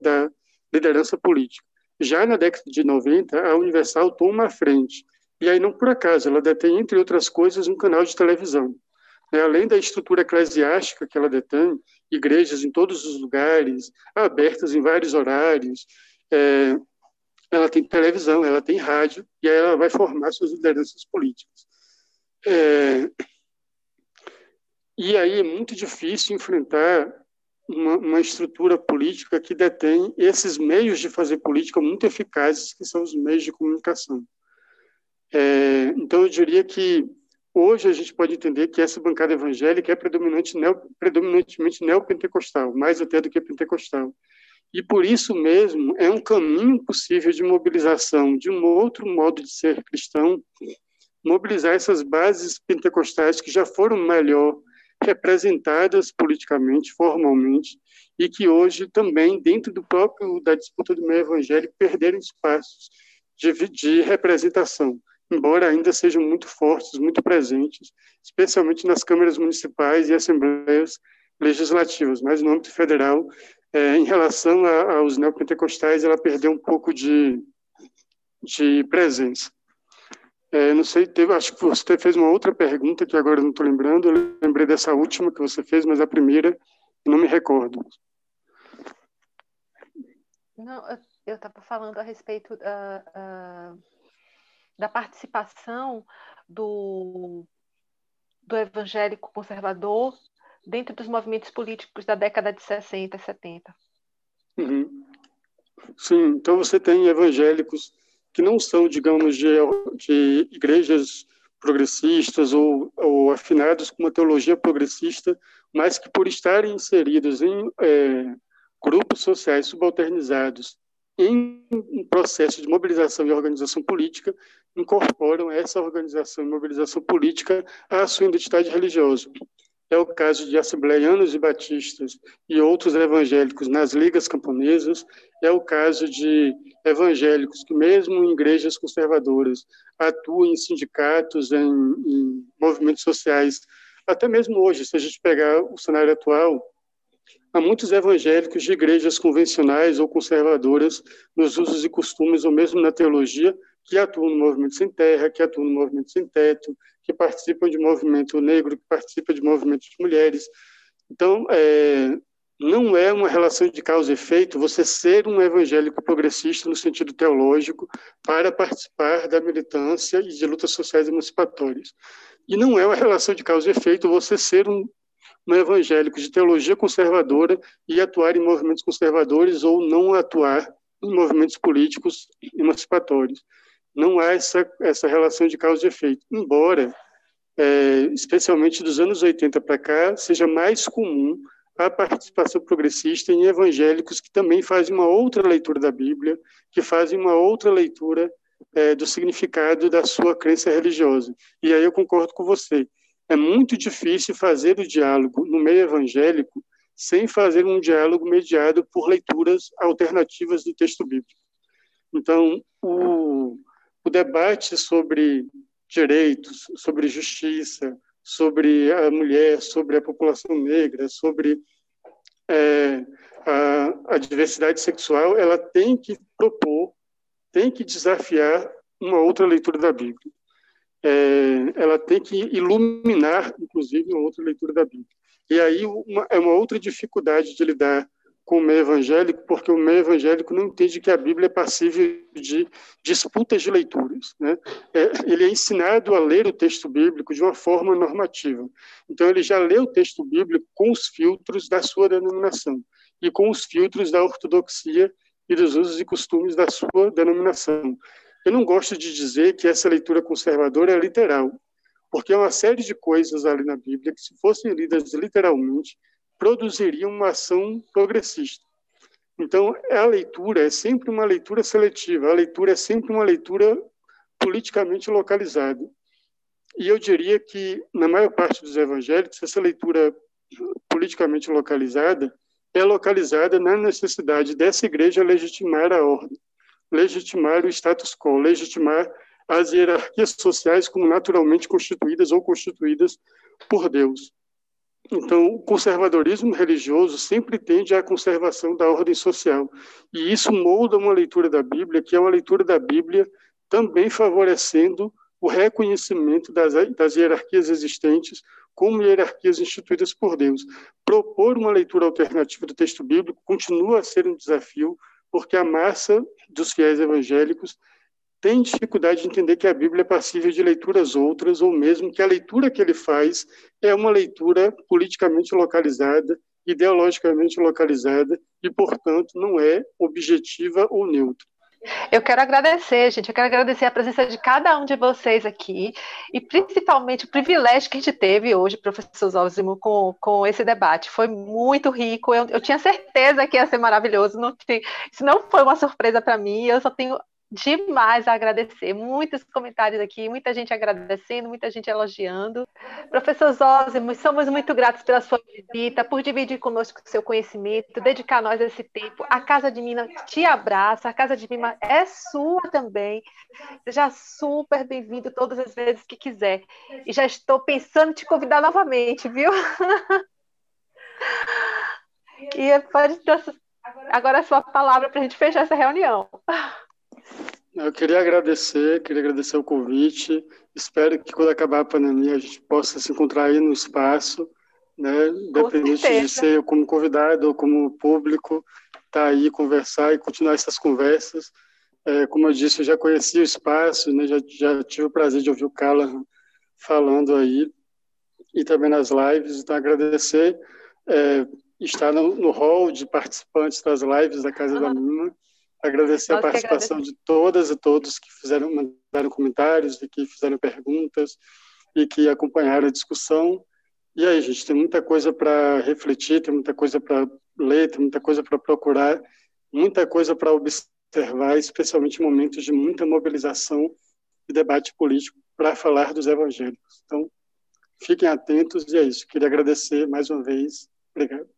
da liderança política. Já na década de 90, a Universal toma a frente. E aí, não por acaso, ela detém, entre outras coisas, um canal de televisão. Né? Além da estrutura eclesiástica que ela detém, igrejas em todos os lugares, abertas em vários horários, é, ela tem televisão, ela tem rádio, e aí ela vai formar suas lideranças políticas. É, e aí é muito difícil enfrentar uma, uma, estrutura política que detém esses meios de fazer política muito eficazes, que são os meios de comunicação. É, então, eu diria que Hoje a gente pode entender que essa bancada evangélica é predominante, neo, predominantemente neopentecostal, mais até do que pentecostal. E por isso mesmo é um caminho possível de mobilização de um outro modo de ser cristão, mobilizar essas bases pentecostais que já foram melhor representadas politicamente, formalmente, e que hoje também, dentro do próprio da disputa do meio evangélico, perderam espaços de, de representação embora ainda sejam muito fortes, muito presentes, especialmente nas câmaras municipais e assembleias legislativas, mas no âmbito federal, é, em relação a, aos neopentecostais, ela perdeu um pouco de, de presença. É, não sei, teve, acho que você fez uma outra pergunta que agora não estou lembrando, eu lembrei dessa última que você fez, mas a primeira não me recordo. Não, eu estava falando a respeito. Uh, uh da participação do, do evangélico conservador dentro dos movimentos políticos da década de 60 e 70. Uhum. Sim, então você tem evangélicos que não são, digamos, de, de igrejas progressistas ou, ou, afinados com uma teologia progressista, mas que por estarem inseridos em é, grupos sociais subalternizados em um processo de mobilização e organização política, incorporam essa organização e mobilização política à sua identidade religiosa. É o caso de assembleianos e batistas e outros evangélicos nas ligas camponesas, é o caso de evangélicos que, mesmo em igrejas conservadoras, atuam em sindicatos, em, em movimentos sociais. Até mesmo hoje, se a gente pegar o cenário atual, há muitos evangélicos de igrejas convencionais ou conservadoras nos usos e costumes, ou mesmo na teologia, que atuam no movimento sem terra, que atuam no movimento sem teto, que participam de movimento negro, que participam de movimento de mulheres. Então, é, não é uma relação de causa e efeito você ser um evangélico progressista no sentido teológico para participar da militância e de lutas sociais emancipatórias. E não é uma relação de causa e efeito você ser um, um evangélico de teologia conservadora e atuar em movimentos conservadores ou não atuar em movimentos políticos emancipatórios não há essa, essa relação de causa e efeito. Embora, é, especialmente dos anos 80 para cá, seja mais comum a participação progressista em evangélicos que também fazem uma outra leitura da Bíblia, que fazem uma outra leitura é, do significado da sua crença religiosa. E aí eu concordo com você. É muito difícil fazer o diálogo no meio evangélico sem fazer um diálogo mediado por leituras alternativas do texto bíblico. Então, o, o debate sobre direitos, sobre justiça, sobre a mulher, sobre a população negra, sobre é, a, a diversidade sexual, ela tem que propor, tem que desafiar uma outra leitura da Bíblia. É, ela tem que iluminar, inclusive, uma outra leitura da Bíblia. E aí uma, é uma outra dificuldade de lidar com o meio evangélico, porque o meio evangélico não entende que a Bíblia é passível de disputas de leituras. Né? É, ele é ensinado a ler o texto bíblico de uma forma normativa. Então, ele já lê o texto bíblico com os filtros da sua denominação e com os filtros da ortodoxia e dos usos e costumes da sua denominação. Eu não gosto de dizer que essa leitura conservadora é literal, porque é uma série de coisas ali na Bíblia que, se fossem lidas literalmente, produziriam uma ação progressista. Então, a leitura é sempre uma leitura seletiva, a leitura é sempre uma leitura politicamente localizada. E eu diria que, na maior parte dos evangélicos, essa leitura politicamente localizada é localizada na necessidade dessa igreja legitimar a ordem, legitimar o status quo, legitimar as hierarquias sociais como naturalmente constituídas ou constituídas por Deus. Então, o conservadorismo religioso sempre tende à conservação da ordem social. E isso molda uma leitura da Bíblia, que é uma leitura da Bíblia também favorecendo o reconhecimento das, das hierarquias existentes como hierarquias instituídas por Deus. Propor uma leitura alternativa do texto bíblico continua a ser um desafio, porque a massa dos fiéis evangélicos tem dificuldade de entender que a Bíblia é passível de leituras outras, ou mesmo que a leitura que ele faz é uma leitura politicamente localizada, ideologicamente localizada, e, portanto, não é objetiva ou neutra. Eu quero agradecer, gente. Eu quero agradecer a presença de cada um de vocês aqui e principalmente o privilégio que a gente teve hoje, professor Zózimo, com, com esse debate. Foi muito rico. Eu, eu tinha certeza que ia ser maravilhoso. Não, isso não foi uma surpresa para mim. Eu só tenho demais a agradecer. Muitos comentários aqui, muita gente agradecendo, muita gente elogiando. Professor Zózimo, somos muito gratos pela sua visita, por dividir conosco o seu conhecimento, dedicar a nós esse tempo. A Casa de Minas te abraça, a Casa de Minas é sua também. Seja super bem-vindo todas as vezes que quiser. E já estou pensando em te convidar novamente, viu? e pode agora a sua palavra para a gente fechar essa reunião. Eu queria agradecer, queria agradecer o convite. Espero que quando acabar a pandemia a gente possa se encontrar aí no espaço, né? Independente de ser como convidado ou como público, estar tá aí conversar e continuar essas conversas. É, como eu disse, eu já conheci o espaço, né? Já, já tive o prazer de ouvir o Carla falando aí e também nas lives. Então agradecer é, estar no, no hall de participantes das lives da Casa uhum. da Mina Agradecer Nós a participação de todas e todos que fizeram, mandaram comentários e que fizeram perguntas e que acompanharam a discussão. E aí, gente, tem muita coisa para refletir, tem muita coisa para ler, tem muita coisa para procurar, muita coisa para observar, especialmente em momentos de muita mobilização e debate político para falar dos evangélicos. Então, fiquem atentos e é isso. Queria agradecer mais uma vez. Obrigado.